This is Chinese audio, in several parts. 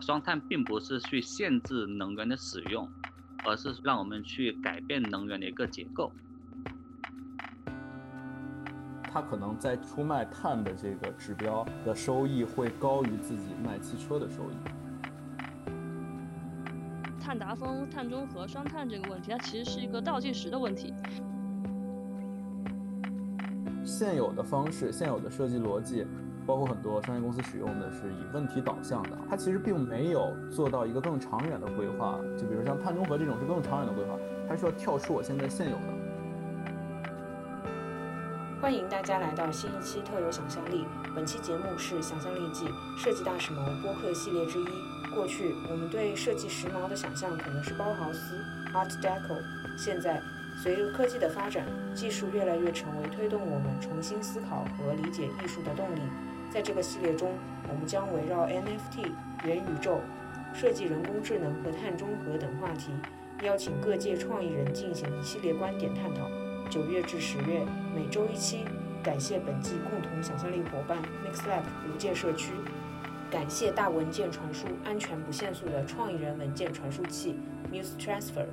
双碳并不是去限制能源的使用，而是让我们去改变能源的一个结构。它可能在出卖碳的这个指标的收益会高于自己卖汽车的收益。碳达峰、碳中和、双碳这个问题，它其实是一个倒计时的问题。现有的方式、现有的设计逻辑，包括很多商业公司使用的是以问题导向的，它其实并没有做到一个更长远的规划。就比如像碳中和这种是更长远的规划，它是要跳出我现在现有的。欢迎大家来到新一期特有想象力。本期节目是《想象力季设计大时髦播客系列之一。过去我们对设计时髦的想象可能是包豪斯 （Art Deco），现在随着科技的发展，技术越来越成为推动我们重新思考和理解艺术的动力。在这个系列中，我们将围绕 NFT、元宇宙、设计人工智能和碳中和等话题，邀请各界创意人进行一系列观点探讨。九月至十月，每周一期。感谢本季共同想象力伙伴 MixLab 无界社区，感谢大文件传输安全不限速的创意人文件传输器 Muse Transfer，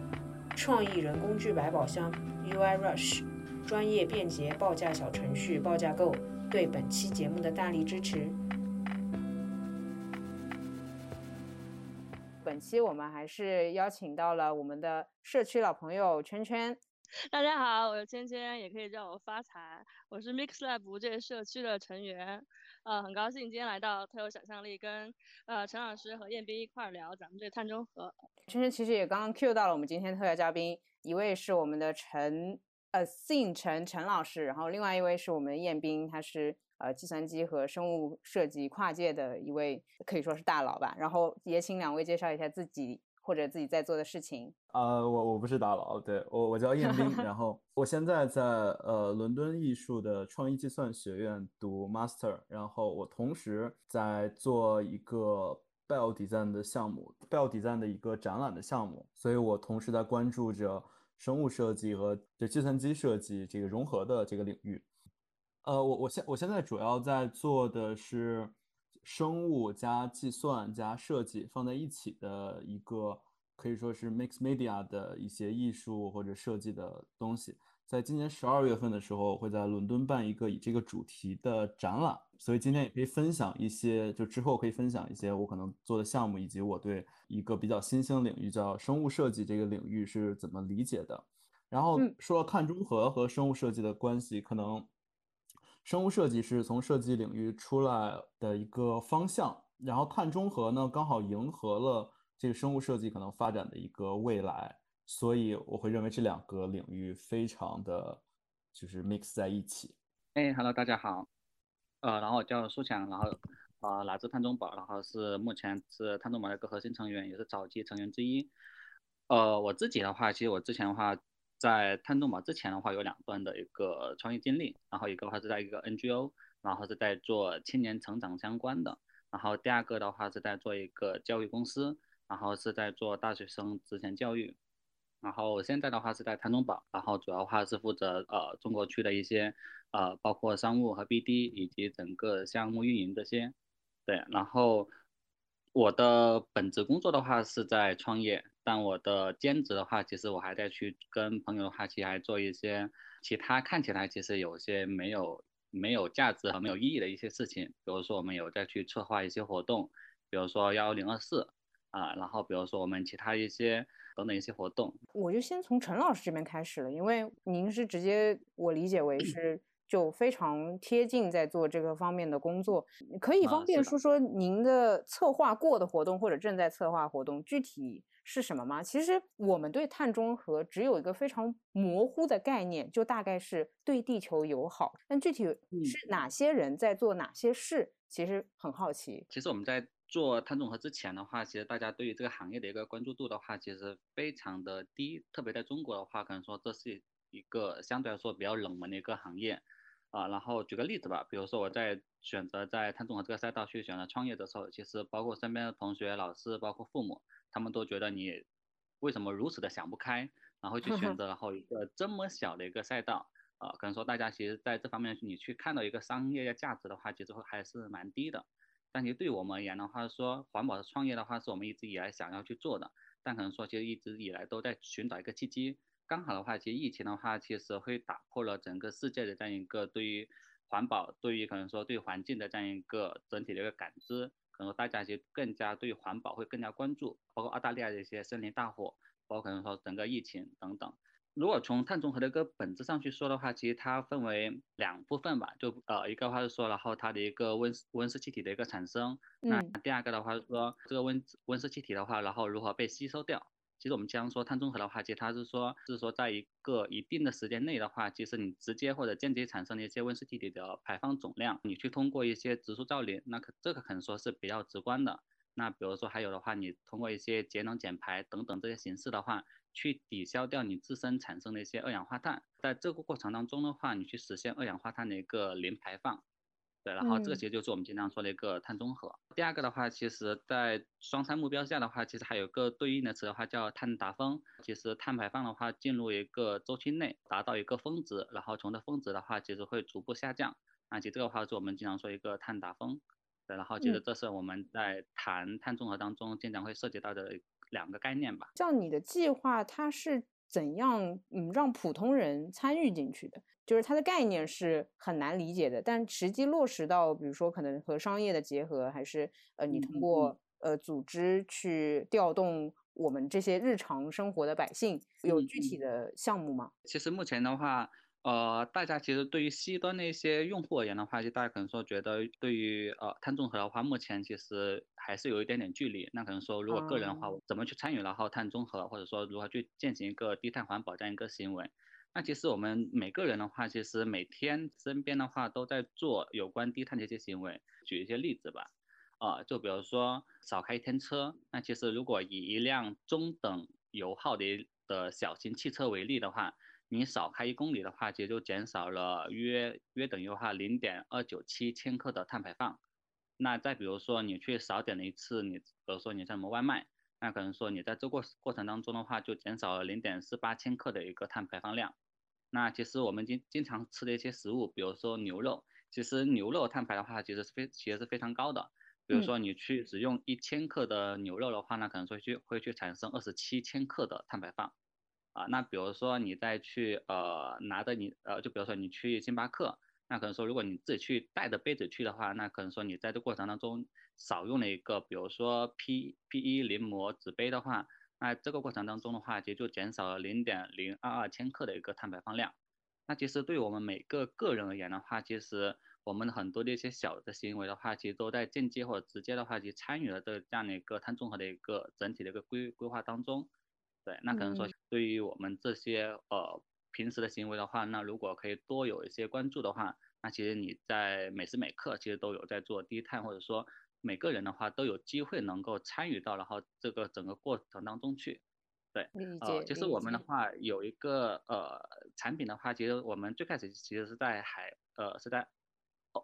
创意人工具百宝箱 UI Rush，专业便捷报价小程序报价购对本期节目的大力支持。本期我们还是邀请到了我们的社区老朋友圈圈。大家好，我是圈圈，也可以叫我发财。我是 MixLab 这个社区的成员，呃，很高兴今天来到特有想象力，跟呃陈老师和彦斌一块儿聊咱们这碳中和。圈圈其实也刚刚 Q 到了我们今天特邀嘉宾，一位是我们的陈，呃，姓陈陈老师，然后另外一位是我们彦斌，他是呃计算机和生物设计跨界的一位，可以说是大佬吧。然后也请两位介绍一下自己。或者自己在做的事情啊，我我不是大佬，对我我叫彦斌，然后我现在在呃伦敦艺术的创意计算学院读 master，然后我同时在做一个 bell Design 的项目，bell Design 的一个展览的项目，所以我同时在关注着生物设计和这计算机设计这个融合的这个领域。呃，我我现我现在主要在做的是。生物加计算加设计放在一起的一个，可以说是 mix media 的一些艺术或者设计的东西。在今年十二月份的时候，会在伦敦办一个以这个主题的展览，所以今天也可以分享一些，就之后可以分享一些我可能做的项目，以及我对一个比较新兴领域叫生物设计这个领域是怎么理解的。然后说碳中和和生物设计的关系，可能。生物设计是从设计领域出来的一个方向，然后碳中和呢，刚好迎合了这个生物设计可能发展的一个未来，所以我会认为这两个领域非常的就是 mix 在一起。哎，Hello，大家好，呃，然后我叫苏强，然后呃来自碳中宝，然后是目前是碳中宝的一个核心成员，也是早期成员之一。呃，我自己的话，其实我之前的话。在碳中宝之前的话，有两段的一个创业经历，然后一个的话是在一个 NGO，然后是在做青年成长相关的，然后第二个的话是在做一个教育公司，然后是在做大学生职前教育，然后现在的话是在碳中宝，然后主要的话是负责呃中国区的一些呃包括商务和 BD 以及整个项目运营这些，对，然后我的本职工作的话是在创业。但我的兼职的话，其实我还在去跟朋友的话，其实还做一些其他看起来其实有些没有没有价值和没有意义的一些事情。比如说我们有在去策划一些活动，比如说幺零二四啊，然后比如说我们其他一些等等一些活动。我就先从陈老师这边开始了，因为您是直接我理解为是 就非常贴近在做这个方面的工作，可以方便说说您的策划过的活动或者正在策划活动具体。是什么吗？其实我们对碳中和只有一个非常模糊的概念，就大概是对地球友好。但具体是哪些人在做哪些事，其实很好奇。其实我们在做碳中和之前的话，其实大家对于这个行业的一个关注度的话，其实非常的低。特别在中国的话，可能说这是一个相对来说比较冷门的一个行业啊。然后举个例子吧，比如说我在选择在碳中和这个赛道去选择创业的时候，其实包括身边的同学、老师，包括父母。他们都觉得你为什么如此的想不开，然后去选择然后一个这么小的一个赛道啊？可能说大家其实在这方面你去看到一个商业价值的话，其实还是蛮低的。但其实对我们而言的话，说环保的创业的话，是我们一直以来想要去做的，但可能说其实一直以来都在寻找一个契机。刚好的话，其实疫情的话，其实会打破了整个世界的这样一个对于环保、对于可能说对环境的这样一个整体的一个感知，可能大家其实更加对环保会更加关注，包括澳大利亚的一些森林大火，包括可能说整个疫情等等。如果从碳中和的一个本质上去说的话，其实它分为两部分吧，就呃一个话是说，然后它的一个温温室气体的一个产生，那第二个的话是说这个温温室气体的话，然后如何被吸收掉。其实我们经常说碳中和的话，其实它是说是说在一个一定的时间内的话，其实你直接或者间接产生的一些温室气体的排放总量，你去通过一些植树造林，那可这个可能说是比较直观的。那比如说还有的话，你通过一些节能减排等等这些形式的话。去抵消掉你自身产生的一些二氧化碳，在这个过程当中的话，你去实现二氧化碳的一个零排放，对，然后这个其实就是我们经常说的一个碳中和。第二个的话，其实在双碳目标下的话，其实还有个对应的词的话叫碳达峰。其实碳排放的话进入一个周期内达到一个峰值，然后从这峰值的话其实会逐步下降。那其实这个话是我们经常说一个碳达峰，对，然后觉得这是我们在谈碳中和当中经常会涉及到的。两个概念吧，像你的计划，它是怎样嗯让普通人参与进去的？就是它的概念是很难理解的，但实际落实到，比如说可能和商业的结合，还是呃你通过呃组织去调动我们这些日常生活的百姓，有具体的项目吗？其实目前的话。呃，大家其实对于 C 端的一些用户而言的话，就大家可能说觉得对于呃碳中和的话，目前其实还是有一点点距离。那可能说，如果个人的话，怎么去参与然后碳中和，或者说如何去践行一个低碳环保这样一个行为？那其实我们每个人的话，其实每天身边的话都在做有关低碳的一些行为。举一些例子吧，啊，就比如说少开一天车。那其实如果以一辆中等油耗的的小型汽车为例的话，你少开一公里的话，其实就减少了约约等于的话零点二九七千克的碳排放。那再比如说你去少点了一次，你比如说你像什么外卖，那可能说你在这过过程当中的话，就减少了零点四八千克的一个碳排放量。那其实我们经经常吃的一些食物，比如说牛肉，其实牛肉碳排的话，其实是非其实是非常高的。比如说你去只用一千克的牛肉的话，那可能说去会去产生二十七千克的碳排放。啊，那比如说你再去呃拿着你呃，就比如说你去星巴克，那可能说如果你自己去带着杯子去的话，那可能说你在这过程当中少用了一个，比如说 P P 一临摹纸杯的话，那这个过程当中的话，其实就减少了零点零二二千克的一个碳排放量。那其实对我们每个个人而言的话，其实我们很多的一些小的行为的话，其实都在间接或者直接的话，去参与了这这样的一个碳中和的一个整体的一个规规划当中。对，那可能说对于我们这些呃平时的行为的话，那如果可以多有一些关注的话，那其实你在每时每刻其实都有在做低碳，或者说每个人的话都有机会能够参与到然后这个整个过程当中去。对，呃，其实我们的话有一个呃产品的话，其实我们最开始其实是在海呃是在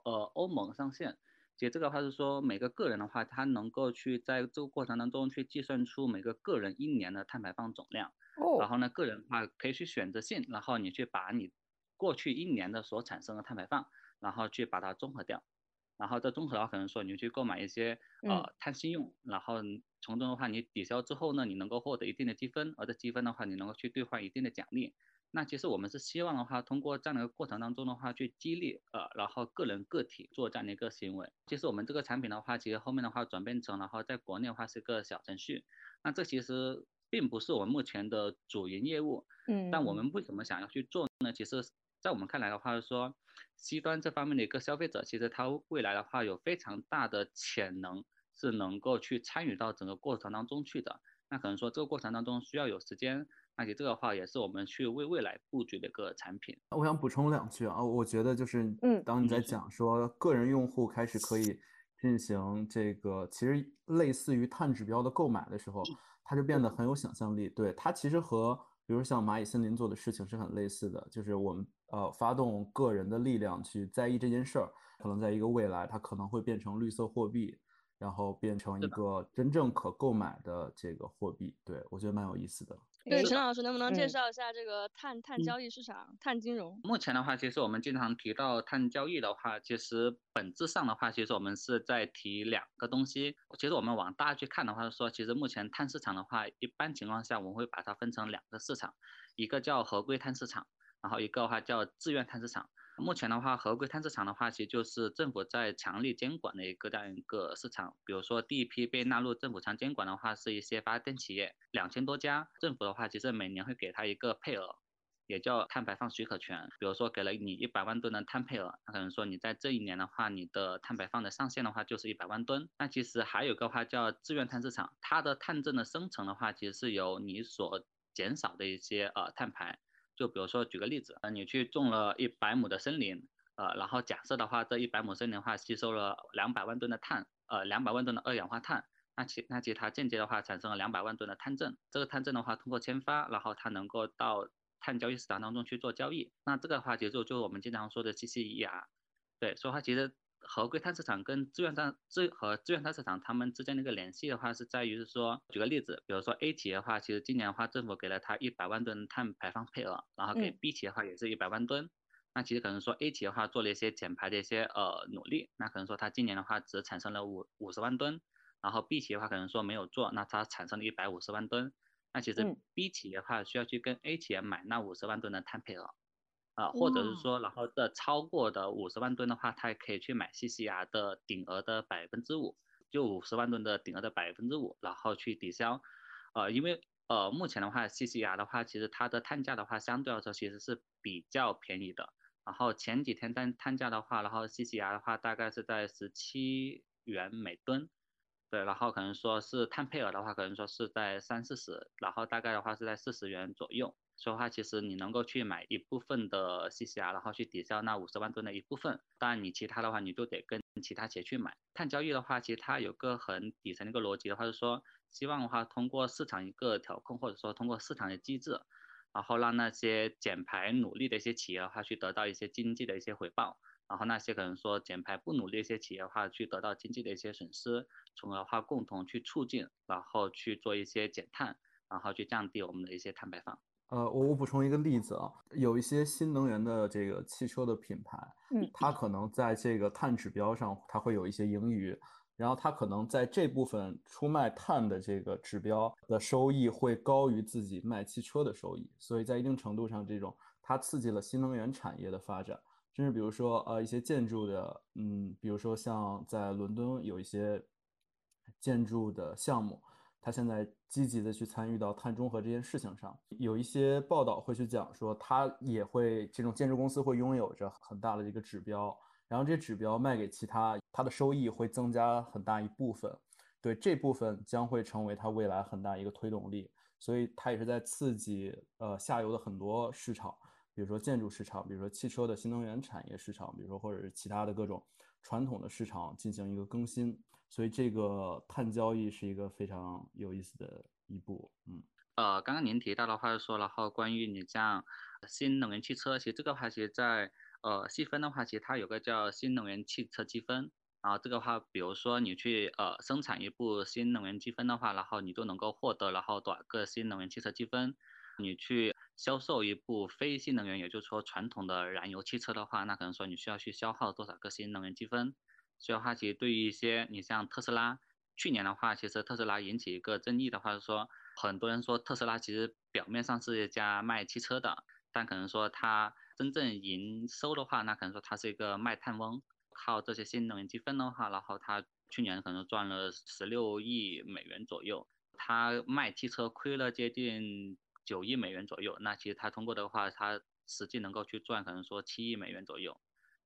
呃欧盟上线。其实这个话是说，每个个人的话，他能够去在这个过程当中去计算出每个个人一年的碳排放总量。哦。然后呢，个人的话可以去选择性，然后你去把你过去一年的所产生的碳排放，然后去把它综合掉。然后这综合的话，可能说你去购买一些呃碳信用，然后从中的话你抵消之后呢，你能够获得一定的积分，而这积分的话，你能够去兑换一定的奖励。那其实我们是希望的话，通过这样的一个过程当中的话，去激励呃，然后个人个体做这样的一个行为。其实我们这个产品的话，其实后面的话转变成，然后在国内的话是一个小程序。那这其实并不是我们目前的主营业务。嗯。但我们为什么想要去做呢？其实，在我们看来的话，是说，C 端这方面的一个消费者，其实他未来的话有非常大的潜能，是能够去参与到整个过程当中去的。那可能说这个过程当中需要有时间。而且这个话也是我们去为未来布局的一个产品。我想补充两句啊，我觉得就是，嗯，当你在讲说个人用户开始可以进行这个其实类似于碳指标的购买的时候，它就变得很有想象力。对它其实和比如像蚂蚁森林做的事情是很类似的，就是我们呃发动个人的力量去在意这件事儿，可能在一个未来它可能会变成绿色货币，然后变成一个真正可购买的这个货币。对我觉得蛮有意思的。对，陈老师能不能介嗯绍一下这个碳碳嗯交易市场、碳金融？目前的话，其实我们经常提到碳交易的话，其实本质上的话，其实我们是在提两个东西。其实我们往大去看的话，说其实目前碳市场的话，一般情况下我们会把它分成两个市场，一个叫合规碳市场，然后一个的话叫自愿碳市场。目前的话，合规碳市场的话，其实就是政府在强力监管的一个这样一个市场。比如说，第一批被纳入政府强监管的话，是一些发电企业，两千多家。政府的话，其实每年会给他一个配额，也叫碳排放许可权。比如说，给了你一百万吨的碳配额，那可能说你在这一年的话，你的碳排放的上限的话就是一百万吨。那其实还有个话叫自愿碳市场，它的碳证的生成的话，其实是由你所减少的一些呃碳排。就比如说举个例子，呃，你去种了一百亩的森林，呃，然后假设的话，这一百亩森林的话吸收了两百万吨的碳，呃，两百万吨的二氧化碳，那其那其他间接的话产生了两百万吨的碳证，这个碳证的话通过签发，然后它能够到碳交易市场当中去做交易，那这个的话其实就就是我们经常说的 CCER，对，所以它其实合规碳市场跟自愿碳自和自愿碳市场它们之间的一个联系的话，是在于是说，举个例子，比如说 A 企业的话，其实今年的话，政府给了它一百万吨碳排放配额，然后给嗯 B 企业的话也是一百万吨。那其实可能说 A 企业的话做了一些减排的一些呃努力，那可能说它今年的话只产生了五五十万吨，然后 B 企业的话可能说没有做，那它产生了一百五十万吨。那其实嗯 B 企业的话需要去跟 A 企业买那五十万吨的碳配额。啊，或者是说，然后的超过的五十万吨的话，它也可以去买 CCR 的顶额的百分之五，就五十万吨的顶额的百分之五，然后去抵消。呃，因为呃目前的话，CCR 的话，其实它的碳价的话，相对来说其实是比较便宜的。然后前几天碳碳价的话，然后 CCR 的话大概是在十七元每吨，对，然后可能说是碳配额的话，可能说是在三四十，然后大概的话是在四十元左右。所以话，其实你能够去买一部分的 CCR，然后去抵消那五十万吨的一部分。当然，你其他的话，你就得跟其他企业去买。碳交易的话，其实它有个很底层的一个逻辑的话，是说希望的话通过市场一个调控，或者说通过市场的机制，然后让那些减排努力的一些企业的话去得到一些经济的一些回报。然后那些可能说减排不努力一些企业的话，去得到经济的一些损失，从而的话共同去促进，然后去做一些减碳，然后去降低我们的一些碳排放。呃，我我补充一个例子啊，有一些新能源的这个汽车的品牌，嗯它可能在这个碳指标上，它会有一些盈余，然后它可能在这部分出卖碳的这个指标的收益会高于自己卖汽车的收益，所以在一定程度上，这种它刺激了新能源产业的发展，甚至比如说呃一些建筑的，嗯，比如说像在伦敦有一些建筑的项目。他现在积极的去参与到碳中和这件事情上，有一些报道会去讲说，他也会这种建筑公司会拥有着很大的一个指标，然后这指标卖给其他，它的收益会增加很大一部分，对这部分将会成为它未来很大一个推动力，所以它也是在刺激呃下游的很多市场，比如说建筑市场，比如说汽车的新能源产业市场，比如说或者是其他的各种传统的市场进行一个更新。所以这个碳交易是一个非常有意思的一步，嗯，呃，刚刚您提到的话说，然后关于你像新能源汽车，其实这个话，其实在呃细分的话，其实它有个叫新能源汽车积分，然后这个话，比如说你去呃生产一部新能源积分的话，然后你就能够获得然后多少个新能源汽车积分，你去销售一部非新能源，也就是说传统的燃油汽车的话，那可能说你需要去消耗多少个新能源积分。所以的话，其实对于一些你像特斯拉，去年的话，其实特斯拉引起一个争议的话是说，很多人说特斯拉其实表面上是一家卖汽车的，但可能说它真正营收的话，那可能说它是一个卖碳翁，靠这些新能源积分的话，然后它去年可能赚了十六亿美元左右，它卖汽车亏了接近九亿美元左右，那其实它通过的话，它实际能够去赚可能说七亿美元左右。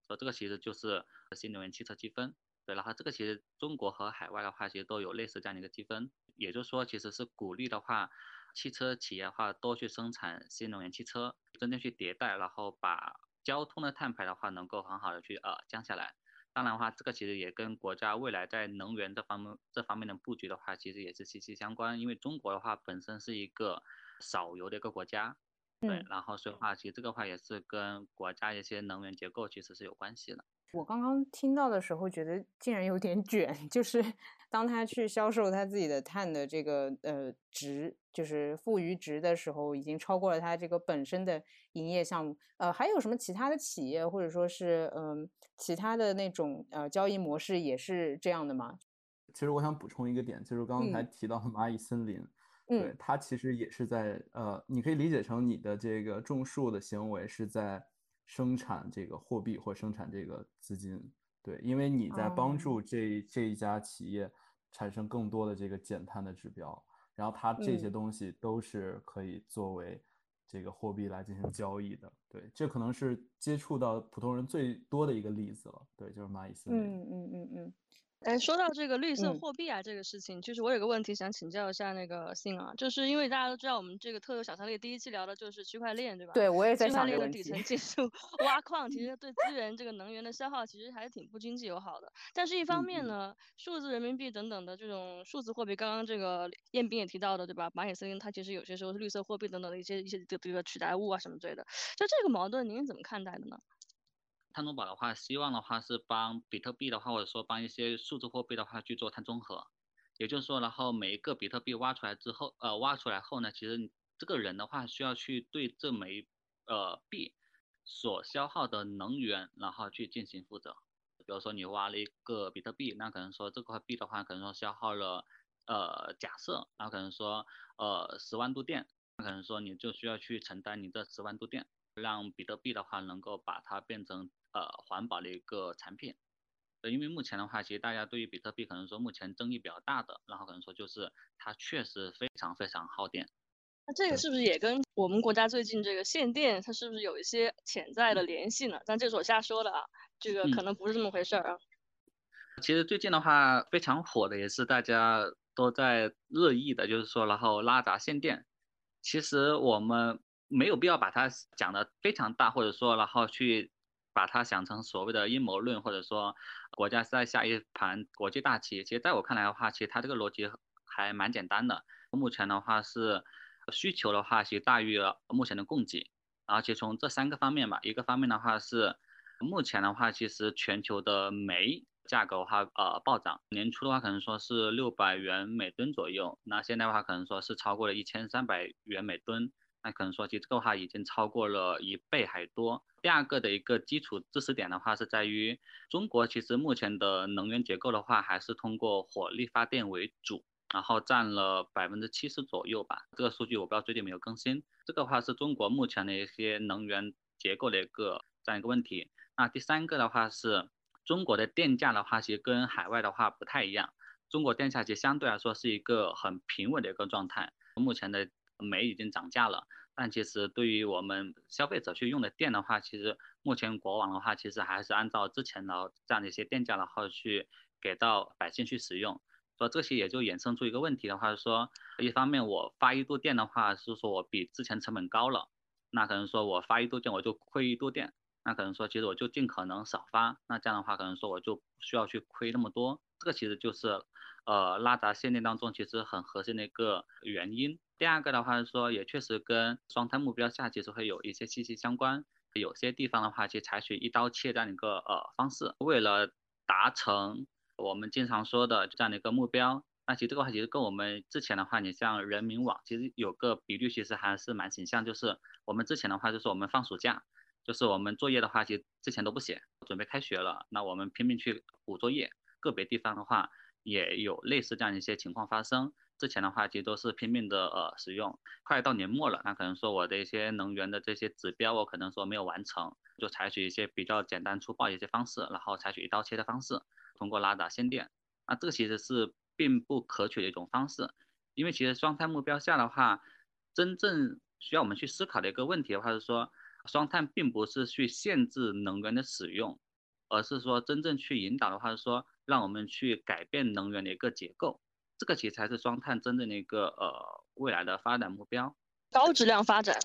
所以这个其实就是新能源汽车积分，对，然后这个其实中国和海外的话，其实都有类似这样的一个积分，也就是说，其实是鼓励的话，汽车企业的话多去生产新能源汽车，真正去迭代，然后把交通的碳排的话能够很好的去呃降下来。当然的话，这个其实也跟国家未来在能源这方面这方面的布局的话，其实也是息息相关。因为中国的话本身是一个少油的一个国家，对，嗯然后所以的话，其实这个话也是跟国家一些能源结构其实是有关系的。我刚刚听到的时候，觉得竟然有点卷，就是当他去销售他自己的碳的这个呃值，就是富余值的时候，已经超过了他这个本身的营业项目。呃，还有什么其他的企业，或者说是嗯、其他的那种呃交易模式也是这样的吗？其实我想补充一个点，就是刚才嗯提到的蚂蚁森林，对嗯，它其实也是在呃，你可以理解成你的这个种树的行为是在生产这个货币或生产这个资金，对，因为你在帮哦。助这这一家企业产生更多的这个减碳的指标，然后它这些嗯。东西都是可以作为这个货币来进行交易的，对，这可能是接触到普通人最多的一个例子了，对，就是蚂蚁森林。嗯嗯嗯嗯哎，说到这个绿色嗯货币啊，这个事情，就是我有个问题想请教一下那个信啊，就是因为大家都知道我们这个特有想象力第一期聊的就是区块链，对吧？对我也在区块想这个问题链的底层。技术挖矿，其实对资源这个能源的消耗其实还是挺不经济友好的。但是，一方面呢，数字人民币等等的这种数字货币，刚刚这个彦斌也提到的，对吧？蚂蚁森林它其实有些时候是绿色货币等等的一些一些这个取代物啊什么之类的。就这个矛盾，您是怎么看待的呢？碳中宝的话，希望的话是帮比特币的话，或者说帮一些数字货币的话去做碳中和。也就是说，然后每一个比特币挖出来之后，呃，挖出来后呢，其实这个人的话需要去对这枚呃币所消耗的能源，然后去进行负责。比如说你挖了一个比特币，那可能说这块币的话，可能说消耗了呃假设，然后可能说呃十万度电，那可能说你就需要去承担你这十万度电。让比特币的话能够把它变成呃环保的一个产品。呃，因为目前的话，其实大家对于比特币可能说目前争议比较大的，然后可能说就是它确实非常非常耗电。那这个是不是也跟我们国家最近这个限电，它是不是有一些潜在的联系呢？但这是我瞎说的啊，这个可嗯能不是这么回事儿啊。其实最近的话非常火的也是大家都在热议的，就是说然后拉闸限电。其实我们没有必要把它讲得非常大，或者说然后去把它想成所谓的阴谋论，或者说国家是在下一盘国际大棋。其实在我看来的话，其实它这个逻辑还蛮简单的。目前的话是需求的话，其实大于了目前的供给。然后其实从这三个方面吧，一个方面的话是目前的话，其实全球的煤价格的话，呃，暴涨。年初的话，可能说是六百元每吨左右，那现在的话，可能说是超过了一千三百元每吨。那可能说，其实这个话已经超过了一倍还多。第二个的一个基础知识点的话，是在于中国其实目前的能源结构的话，还是通过火力发电为主，然后占了百分之七十左右吧。这个数据我不知道最近没有更新。这个话是中国目前的一些能源结构的一个这样一个问题。那第三个的话是中国的电价的话，其实跟海外的话不太一样。中国电价其实相对来说是一个很平稳的一个状态。目前的煤已经涨价了，但其实对于我们消费者去用的电的话，其实目前国网的话，其实还是按照之前的这样的一些电价然后去给到百姓去使用。所以这些也就衍生出一个问题的话，说一方面我发一度电的话，是说我比之前成本高了，那可能说我发一度电我就亏一度电，那可能说其实我就尽可能少发，那这样的话可能说我就不需要去亏那么多，这个其实就是呃拉闸限电当中其实很核心的一个原因。第二个的话是说也确实跟双碳目标下其实会有一些息息相关，有些地方的话其实采取一刀切这样一个呃方式，为了达成我们经常说的这样的一个目标。那其实这个话其实跟我们之前的话，你像人民网其实有个比率，其实还是蛮形象，就是我们之前的话就是我们放暑假，就是我们作业的话，其实之前都不写，准备开学了，那我们拼命去补作业。个别地方的话也有类似这样一些情况发生。之前的话其实都是拼命的呃使用，快到年末了，那可能说我的一些能源的这些指标，我可能说没有完成，就采取一些比较简单粗暴一些方式，然后采取一刀切的方式，通过拉闸限电。那这个其实是并不可取的一种方式，因为其实双碳目标下的话，真正需要我们去思考的一个问题的话是说，双碳并不是去限制能源的使用，而是说真正去引导的话是说，让我们去改变能源的一个结构，这个其实才是双碳真正的一个呃未来的发展目标。高质量发展。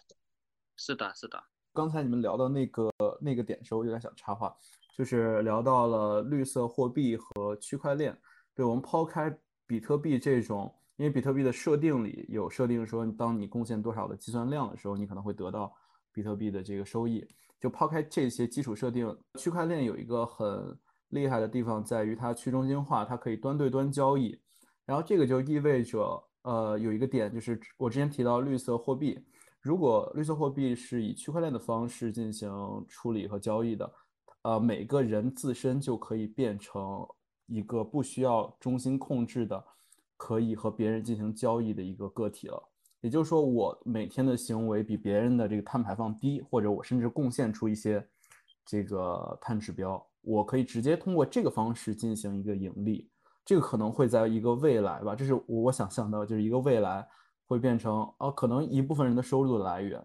是的，是的。刚才你们聊到那个那个点的时候，我有点想插话，就是聊到了绿色货币和区块链。对我们抛开比特币这种，因因为比特币的设定里有设定说，当你贡献多少的计算量的时候，你可能会得到比特币的这个收益。就抛开这些基础设定，区块链有一个很厉害的地方在于它去中心化，它可以端对端交易。然后这个就意味着，呃，有一个点就是我之前提到绿色货币，如果绿色货币是以区块链的方式进行处理和交易的，呃，每个人自身就可以变成一个不需要中心控制的，可以和别人进行交易的一个个体了。也就是说，我每天的行为比别人的这个碳排放低，或者我甚至贡献出一些这个碳指标，我可以直接通过这个方式进行一个盈利。这个可能会在一个未来吧，这是我我想象到，就是一个未来会变成哦，可能一部分人的收入的来源。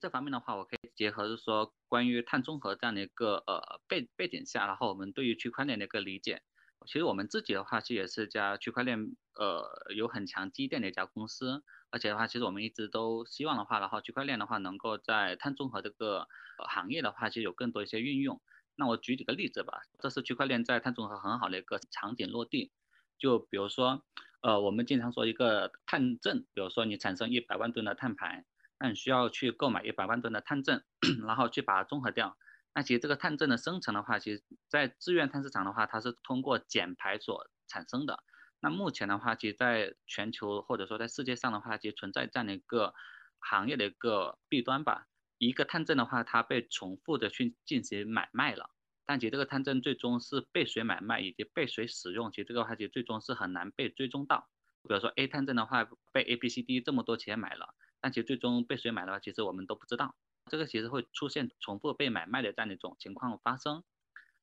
这方面的话，我可以结合就是说关于碳中和这样的一个呃背背景下，然后我们对于区块链的一个理解。其实我们自己的话，其实也是家区块链呃有很强积淀的一家公司。而且的话，其实我们一直都希望的话，然后区块链的话，能够在碳中和这个行业的话，其实有更多一些运用。那我举几个例子吧，这是区块链在碳中和很好的一个场景落地。就比如说，呃，我们经常说一个碳证，比如说你产生一百万吨的碳排，那你需要去购买一百万吨的碳证，然后去把它综合掉。那其实这个碳证的生成的话，其实在自愿碳市场的话，它是通过减排所产生的。那目前的话，其实在全球或者说在世界上的话，其实存在这样的一个行业的一个弊端吧。一个探证的话，它被重复的去进行买卖了，但其实这个探证最终是被谁买卖以及被谁使用，其实这个话其实最终是很难被追踪到。比如说 A 探证的话，被 A、B、C、D 这么多企业买了，但其实最终被谁买的话，其实我们都不知道。这个其实会出现重复被买卖的这样的一种情况发生。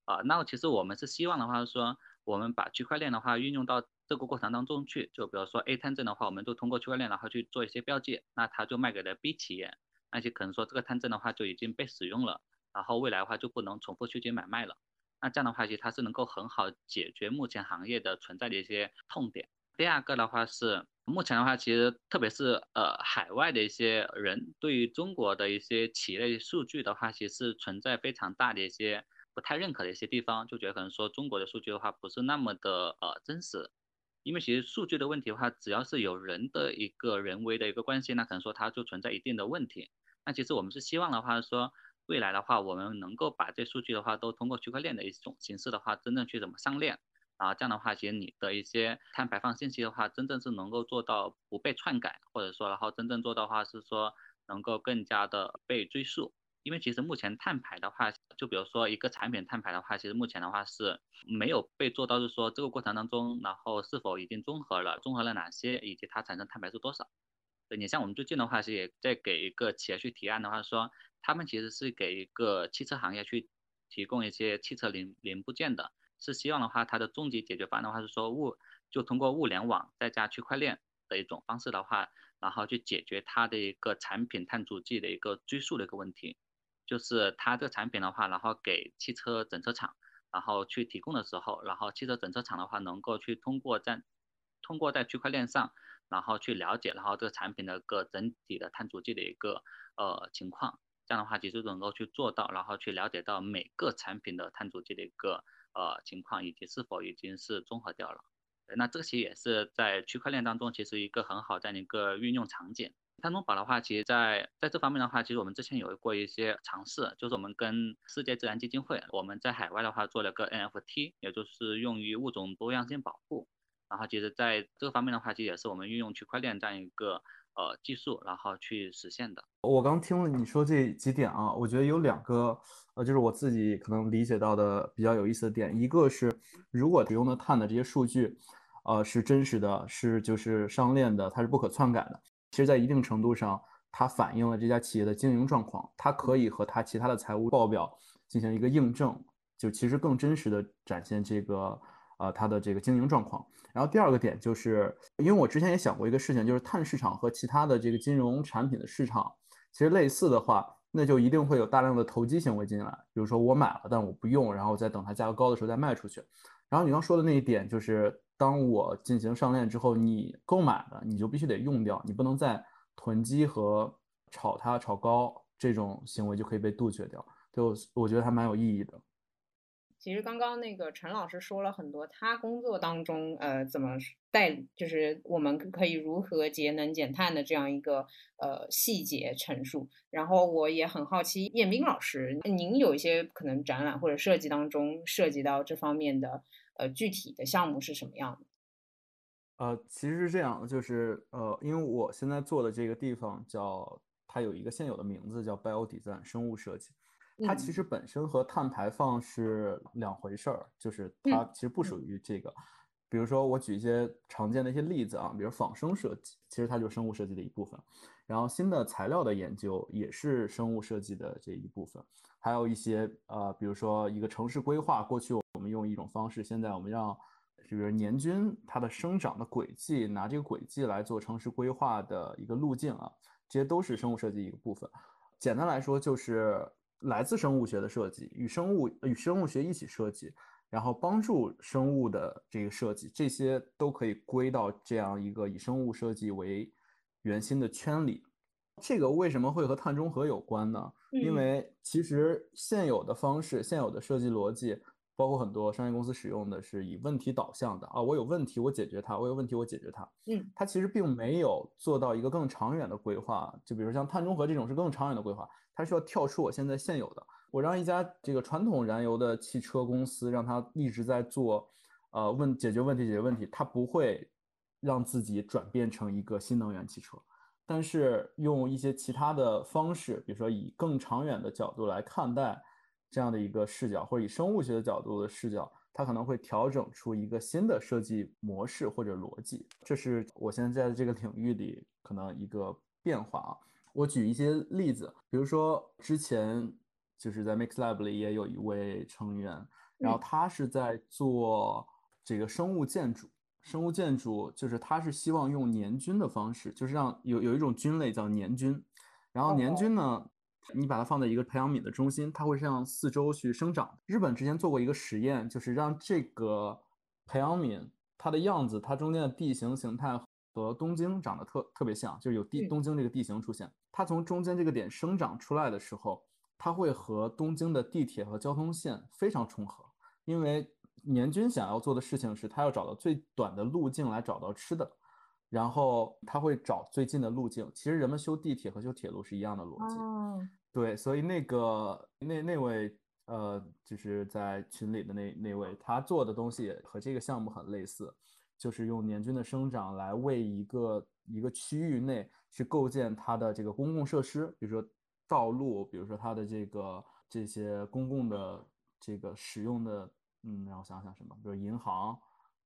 啊，那其实我们是希望的话说，我们把区块链的话运用到这个过程当中去，就比如说 A 探证的话，我们都通过区块链然后去做一些标记，那它就卖给了 B 企业，那就可能说这个碳证的话就已经被使用了，然后未来的话就不能重复去进行买卖了。那这样的话，其实它是能够很好解决目前行业的存在的一些痛点。第二个的话是，目前的话其实特别是呃海外的一些人对于中国的一些企业数据的话，其实存在非常大的一些。不太认可的一些地方，就觉得可能说中国的数据的话不是那么的呃真实，因为其实数据的问题的话，只要是有人的一个人为的一个关系，那可能说它就存在一定的问题。那其实我们是希望的话说，未来的话我们能够把这数据的话都通过区块链的一种形式的话，真正去怎么上链，啊这样的话，其实你的一些碳排放信息的话，真正是能够做到不被篡改，或者说然后真正做到的话是说能够更加的被追溯。因为其实目前碳排的话，就比如说一个产品碳排的话，其实目前的话是没有被做到，是说这个过程当中，然后是否已经综合了，综合了哪些，以及它产生碳排是多少。对你像我们最近的话是也在给一个企业去提案的话，说他们其实是给一个汽车行业去提供一些汽车零零部件的，是希望的话它的终极解决方案的话是说物就通过物联网再加区块链的一种方式的话，然后去解决它的一个产品碳足迹的一个追溯的一个问题。就是它这个产品的话，然后给汽车整车厂，然后去提供的时候，然后汽车整车厂的话，能够去通过在通过在区块链上，然后去了解，然后这个产品的个整体的碳足迹的一个呃情况，这样的话其实能够去做到，然后去了解到每个产品的碳足迹的一个呃情况，以及是否已经是综合掉了。那这个其实也是在区块链当中，其实一个很好的一个运用场景。碳中宝的话，其实，在在这方面的话，其实我们之前有过一些尝试，就是我们跟世界自然基金会，我们在海外的话做了个 NFT，也就是用于物种多样性保护。然后，其实在这个方面的话，其实也是我们运用区块链这样一个呃技术，然后去实现的。我刚听了你说这几点啊，我觉得有两个呃，就是我自己可能理解到的比较有意思的点，一个是如果使用的碳的这些数据，呃，是真实的，是就是上链的，它是不可篡改的。其实，在一定程度上，它反映了这家企业的经营状况，它可以和它其他的财务报表进行一个印证，就其实更真实的展现这个呃它的这个经营状况。然后第二个点就是，因为我之前也想过一个事情，就是碳市场和其他的这个金融产品的市场其实类似的话，那就一定会有大量的投机行为进来，比如说我买了，但我不用，然后再等它价格高的时候再卖出去。然后你刚说的那一点就是。当我进行上链之后，你购买的你就必须得用掉，你不能再囤积和炒它炒高这种行为就可以被杜绝掉。就我觉得还蛮有意义的。其实刚刚那个陈老师说了很多，他工作当中呃怎么带，就是我们可以如何节能减碳的这样一个呃细节陈述。然后我也很好奇，彦斌老师，您有一些可能展览或者设计当中涉及到这方面的呃具体的项目是什么样的？呃，其实是这样，就是呃，因为我现在做的这个地方叫它有一个现有的名字叫 Bio Design 生物设计。它其实本身和碳排放是两回事儿，就是它其实不属于这个。比如说，我举一些常见的一些例子啊，比如仿生设计，其实它就是生物设计的一部分。然后新的材料的研究也是生物设计的这一部分。还有一些呃，比如说一个城市规划，过去我们用一种方式，现在我们让，比如年均它的生长的轨迹，拿这个轨迹来做城市规划的一个路径啊，这些都是生物设计一个部分。简单来说就是。来自生物学的设计，与生物与生物学一起设计，然后帮助生物的这个设计，这些都可以归到这样一个以生物设计为圆心的圈里。这个为什么会和碳中和有关呢？因为其实现有的方式、现有的设计逻辑，包括很多商业公司使用的是以问题导向的啊，我有问题我解决它，我有问题我解决它。嗯，它其实并没有做到一个更长远的规划，就比如像碳中和这种是更长远的规划。它需要跳出我现在现有的，我让一家这个传统燃油的汽车公司，让它一直在做，呃，问解决问题，解决问题，它不会让自己转变成一个新能源汽车，但是用一些其他的方式，比如说以更长远的角度来看待这样的一个视角，或者以生物学的角度的视角，它可能会调整出一个新的设计模式或者逻辑。这是我现在在这个领域里可能一个变化啊。我举一些例子，比如说之前就是在 MixLab 里也有一位成员，然后他是在做这个生物建筑。生物建筑就是他是希望用年菌的方式，就是让有有一种菌类叫年菌，然后年菌呢，你把它放在一个培养皿的中心，它会向四周去生长。日本之前做过一个实验，就是让这个培养皿它的样子，它中间的地形形态。和东京长得特特别像，就是有地东京这个地形出现。它从中间这个点生长出来的时候，它会和东京的地铁和交通线非常重合。因为年均想要做的事情是，它要找到最短的路径来找到吃的，然后它会找最近的路径。其实人们修地铁和修铁路是一样的逻辑。哦，对，所以那个那那位呃，就是在群里的那那位，他做的东西和这个项目很类似。就是用年菌的生长来为一个一个区域内去构建它的这个公共设施，比如说道路，比如说它的这个这些公共的这个使用的，嗯，让我想想什么，比如银行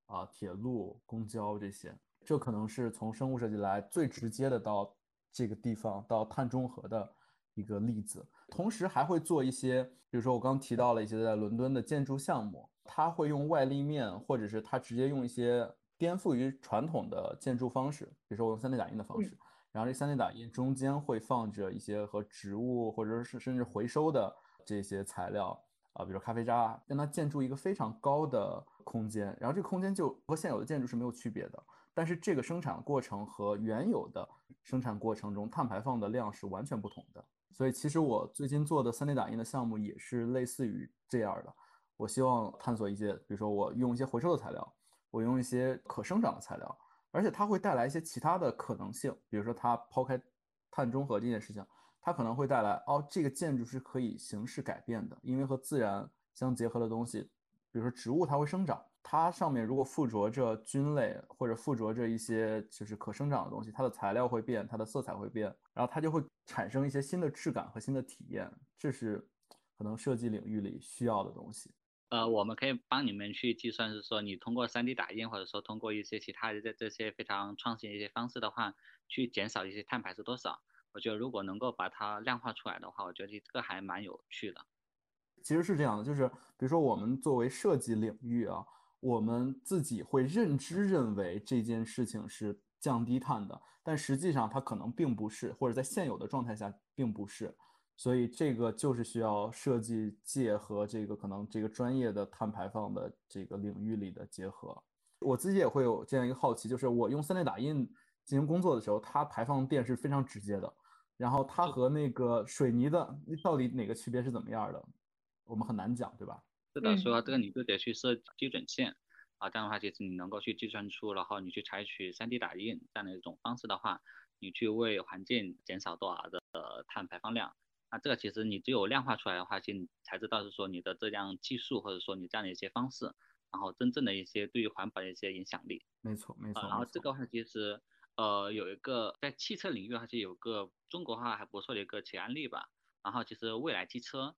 啊、铁路、公交这些，这可能是从生物设计来最直接的到这个地方到碳中和的一个例子。同时还会做一些，比如说我刚提到了一些在伦敦的建筑项目，它会用外立面，或者是它直接用一些。颠覆于传统的建筑方式，比如说我用 3D 打印的方式，然后这 3D 打印中间会放着一些和植物或者是甚至回收的这些材料啊，比如咖啡渣，让它建筑一个非常高的空间，然后这个空间就和现有的建筑是没有区别的，但是这个生产过程和原有的生产过程中碳排放的量是完全不同的。所以其实我最近做的 3D 打印的项目也是类似于这样的，我希望探索一些，比如说我用一些回收的材料。我用一些可生长的材料，而且它会带来一些其他的可能性，比如说它抛开碳中和这件事情，它可能会带来哦，这个建筑是可以形式改变的，因为和自然相结合的东西，比如说植物它会生长，它上面如果附着着菌类或者附着着一些就是可生长的东西，它的材料会变，它的色彩会变，然后它就会产生一些新的质感和新的体验，这是可能设计领域里需要的东西。呃，我们可以帮你们去计算，是说你通过 3D 打印，或者说通过一些其他的这这些非常创新的一些方式的话，去减少一些碳排是多少？我觉得如果能够把它量化出来的话，我觉得这个还蛮有趣的。其实是这样的，就是比如说我们作为设计领域啊，我们自己会认知认为这件事情是降低碳的，但实际上它可能并不是，或者在现有的状态下并不是。所以这个就是需要设计界和这个可能这个专业的碳排放的这个领域里的结合。我自己也会有这样一个好奇，就是我用 3D 打印进行工作的时候，它排放电是非常直接的。然后它和那个水泥的到底哪个区别是怎么样的？我们很难讲，对吧？是的，所以这个你就得去设基准线啊，这样的话，其实你能够去计算出，然后你去采取 3D 打印这样的一种方式的话，你去为环境减少多少的碳排放量。那这个其实你只有量化出来的话，其实你才知道是说你的这样技术或者说你这样的一些方式，然后真正的一些对于环保的一些影响力。没错，没错。然后这个话其实，呃，有一个在汽车领域它是有个中国话还不错的一个企业案例吧。然后其实蔚来汽车，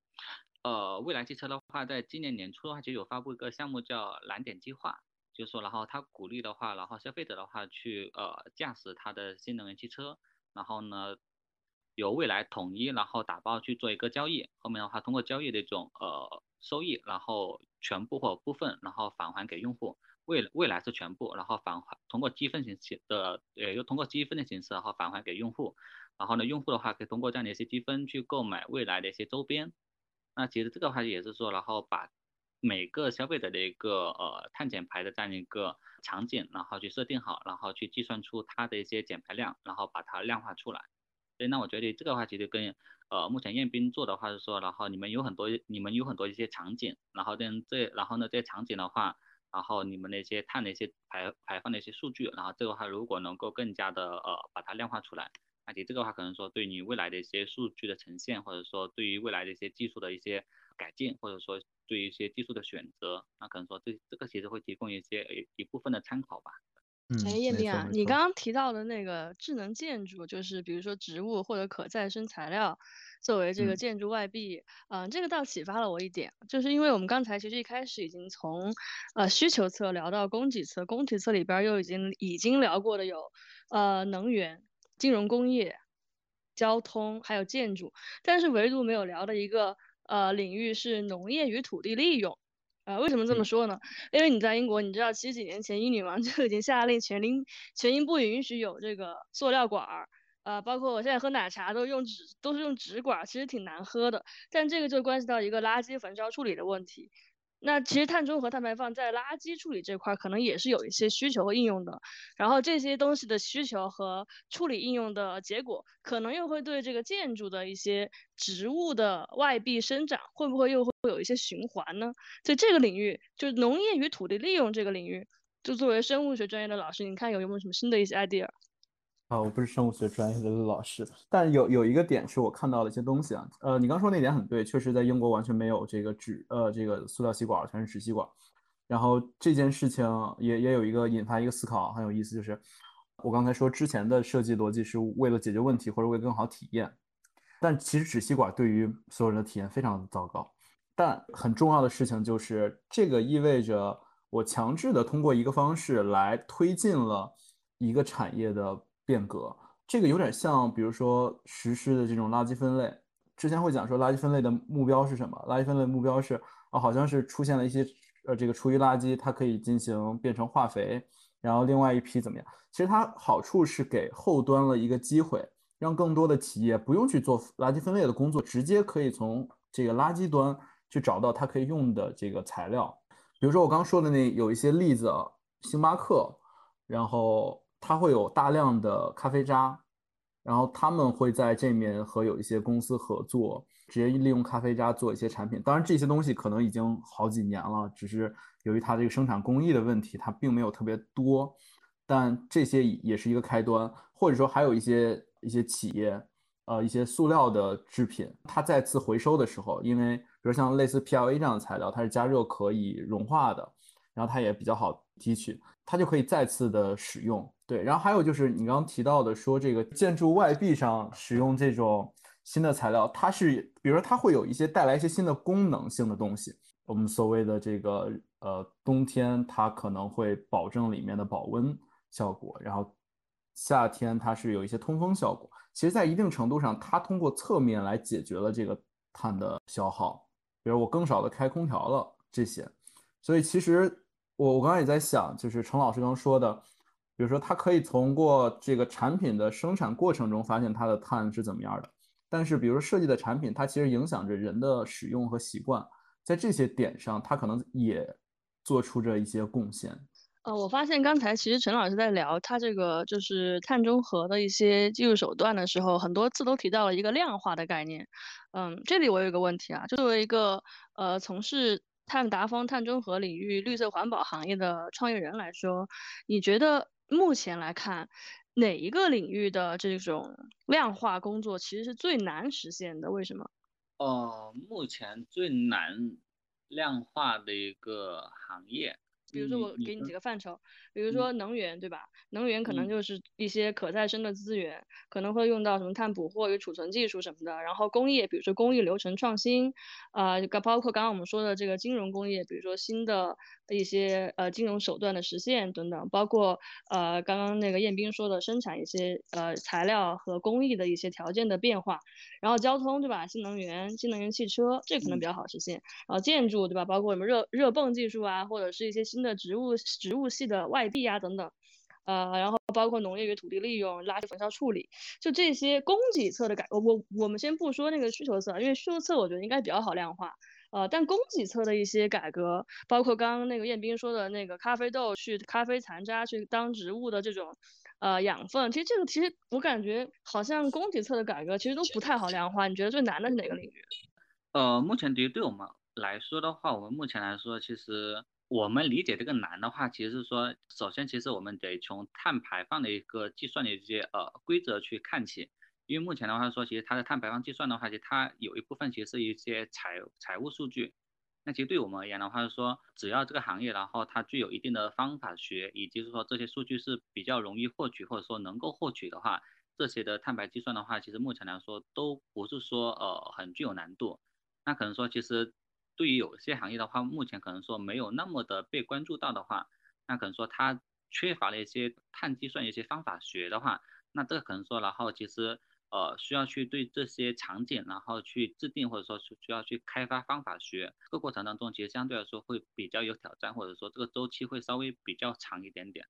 呃，蔚来汽车的话，在今年年初的话，就有发布一个项目叫蓝点计划，就是说，然后它鼓励的话，然后消费者的话去呃驾驶它的新能源汽车，然后呢。由未来统一，然后打包去做一个交易，后面的话通过交易的一种呃收益，然后全部或部分，然后返还给用户。未未来是全部，然后返还通过积分形式的，呃，又通过积分的形式，然后返还给用户。然后呢，用户的话可以通过这样的一些积分去购买未来的一些周边。那其实这个话也是说，然后把每个消费者的一个呃碳减排的这样一个场景，然后去设定好，然后去计算出它的一些减排量，然后把它量化出来。所以那我觉得这个话其实跟呃目前彦斌做的话是说，然后你们有很多你们有很多一些场景，然后这这然后呢这些场景的话，然后你们那些碳的一些排排放的一些数据，然后这个话如果能够更加的呃把它量化出来，而且这个话可能说对你未来的一些数据的呈现，或者说对于未来的一些技术的一些改进，或者说对于一些技术的选择，那可能说这这个其实会提供一些一部分的参考吧。哎，叶斌啊，你刚刚提到的那个智能建筑，就是比如说植物或者可再生材料作为这个建筑外壁，嗯，这个倒启发了我一点，就是因为我们刚才其实一开始已经从呃需求侧聊到供给侧，供给侧里边又已经已经聊过的有呃能源、金融、工业、交通还有建筑，但是唯独没有聊的一个呃领域是农业与土地利用。呃，为什么这么说呢？因为你在英国，你知道，其实几年前英女王 就已经下令全英全英不允许有这个塑料管儿，呃，包括我现在喝奶茶都用纸，都是用纸管，其实挺难喝的。但这个就关系到一个垃圾焚烧处理的问题。那其实碳中和、碳排放在垃圾处理这块可能也是有一些需求和应用的，然后这些东西的需求和处理应用的结果，可能又会对这个建筑的一些植物的外壁生长，会不会又会有一些循环呢？在这个领域，就农业与土地利用这个领域，就作为生物学专业的老师，你看有没有什么新的一些 idea？啊，我不是生物学专业的老师，但有有一个点是我看到了一些东西啊。呃，你刚说那点很对，确实在英国完全没有这个纸，呃，这个塑料吸管，全是纸吸管。然后这件事情也也有一个引发一个思考，很有意思，就是我刚才说之前的设计逻辑是为了解决问题或者为更好体验，但其实纸吸管对于所有人的体验非常的糟糕。但很重要的事情就是这个意味着我强制的通过一个方式来推进了一个产业的。变革，这个有点像，比如说实施的这种垃圾分类。之前会讲说，垃圾分类的目标是什么？垃圾分类目标是啊，好像是出现了一些呃这个厨余垃圾，它可以进行变成化肥，然后另外一批怎么样？其实它好处是给后端了一个机会，让更多的企业不用去做垃圾分类的工作，直接可以从这个垃圾端去找到它可以用的这个材料。比如说我刚说的那有一些例子，星巴克，然后。它会有大量的咖啡渣，然后他们会在这面和有一些公司合作，直接利用咖啡渣做一些产品。当然，这些东西可能已经好几年了，只是由于它这个生产工艺的问题，它并没有特别多。但这些也是一个开端，或者说还有一些一些企业，呃，一些塑料的制品，它再次回收的时候，因为比如像类似 PLA 这样的材料，它是加热可以融化的，然后它也比较好提取，它就可以再次的使用。对，然后还有就是你刚刚提到的，说这个建筑外壁上使用这种新的材料，它是，比如说它会有一些带来一些新的功能性的东西。我们所谓的这个呃，冬天它可能会保证里面的保温效果，然后夏天它是有一些通风效果。其实，在一定程度上，它通过侧面来解决了这个碳的消耗，比如我更少的开空调了这些。所以其实我我刚刚也在想，就是程老师刚说的。比如说，它可以通过这个产品的生产过程中发现它的碳是怎么样的，但是，比如设计的产品，它其实影响着人的使用和习惯，在这些点上，它可能也做出着一些贡献。呃，我发现刚才其实陈老师在聊他这个就是碳中和的一些技术手段的时候，很多次都提到了一个量化的概念。嗯，这里我有一个问题啊，就作为一个呃从事碳达峰、碳中和领域、绿色环保行业的创业人来说，你觉得目前来看，哪一个领域的这种量化工作其实是最难实现的？为什么？呃，目前最难量化的一个行业。比如说我给你几个范畴，比如说能源，对吧？能源可能就是一些可再生的资源，可能会用到什么碳捕获与储存技术什么的。然后工业，比如说工艺流程创新，啊，包括刚刚我们说的这个金融工业，比如说新的一些呃金融手段的实现等等，包括呃刚刚那个彦斌说的生产一些呃材料和工艺的一些条件的变化。然后交通，对吧？新能源、新能源汽车，这可能比较好实现。然后建筑，对吧？包括什么热热泵技术啊，或者是一些新的植物植物系的外壁啊等等。呃，然后包括农业与土地利用、垃圾焚烧处理，就这些供给侧的改，我我我们先不说那个需求侧，因为需求侧我觉得应该比较好量化。呃，但供给侧的一些改革，包括刚刚那个彦斌说的那个咖啡豆去咖啡残渣去当植物的这种。呃，养分其实这个其实我感觉好像供给侧的改革其实都不太好量化。你觉得最难的是哪个领域？呃，目前对于对我们来说的话，我们目前来说，其实我们理解这个难的话，其实是说，首先其实我们得从碳排放的一个计算的一些呃规则去看起。因为目前的话说，其实它的碳排放计算的话，其实它有一部分其实是一些财财务数据。那其实对我们而言的话，是说只要这个行业，然后它具有一定的方法学，以及是说这些数据是比较容易获取，或者说能够获取的话，这些的碳排计算的话，其实目前来说都不是说呃很具有难度。那可能说其实对于有些行业的话，目前可能说没有那么的被关注到的话，那可能说它缺乏了一些碳计算一些方法学的话，那这个可能说然后其实。呃，需要去对这些场景，然后去制定，或者说是需要去开发方法学，这个过程当中，其实相对来说会比较有挑战，或者说这个周期会稍微比较长一点点。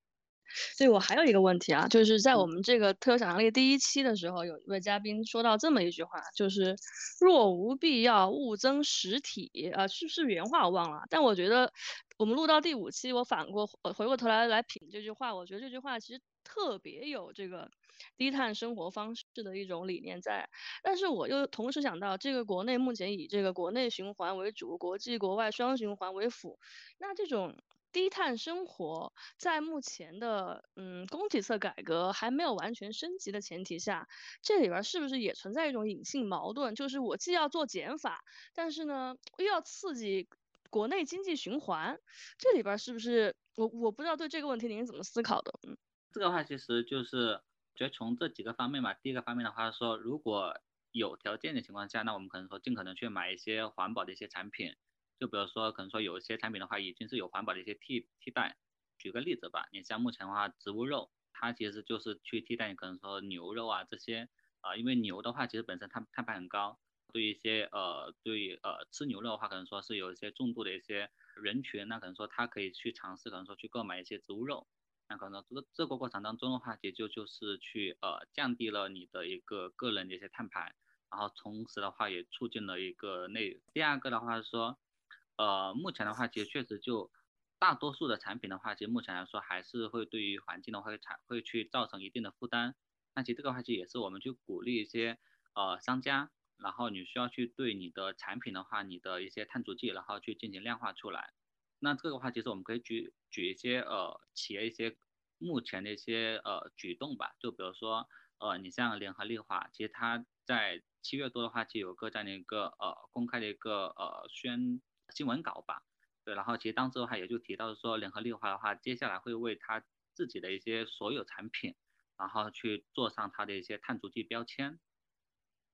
对我还有一个问题啊，就是在我们这个特有想象力第一期的时候，有一位嘉宾说到这么一句话，就是若无必要，勿增实体。啊，是不是原话我忘了，但我觉得我们录到第五期，我反过回过头来来品这句话，我觉得这句话其实特别有这个。低碳生活方式的一种理念在，但是我又同时想到，这个国内目前以这个国内循环为主，国际国外双循环为辅，那这种低碳生活在目前的嗯供给侧改革还没有完全升级的前提下，这里边是不是也存在一种隐性矛盾？就是我既要做减法，但是呢又要刺激国内经济循环，这里边是不是我我不知道对这个问题您是怎么思考的？嗯，这个话其实就是。觉得从这几个方面吧，第一个方面的话说，如果有条件的情况下，那我们可能说尽可能去买一些环保的一些产品，就比如说可能说有一些产品的话已经是有环保的一些替替代。举个例子吧，你像目前的话，植物肉它其实就是去替代你可能说牛肉啊这些啊，因为牛的话其实本身碳碳排很高，对一些呃对呃吃牛肉的话可能说是有一些重度的一些人群，那可能说他可以去尝试可能说去购买一些植物肉。那可能这个这个过程当中的话，也就就是去呃降低了你的一个个人的一些碳排，然后同时的话也促进了一个内。第二个的话是说，呃目前的话其实确实就大多数的产品的话，其实目前来说还是会对于环境的话会产会去造成一定的负担。那其实这个话其实也是我们去鼓励一些呃商家，然后你需要去对你的产品的话，你的一些碳足迹，然后去进行量化出来。那这个的话，其实我们可以举举一些呃企业一些目前的一些呃举动吧，就比如说呃你像联合利华，其实它在七月多的话，就有个这样的一个呃公开的一个呃宣新闻稿吧，对，然后其实当时的话也就提到说联合利华的话，接下来会为它自己的一些所有产品，然后去做上它的一些碳足迹标签，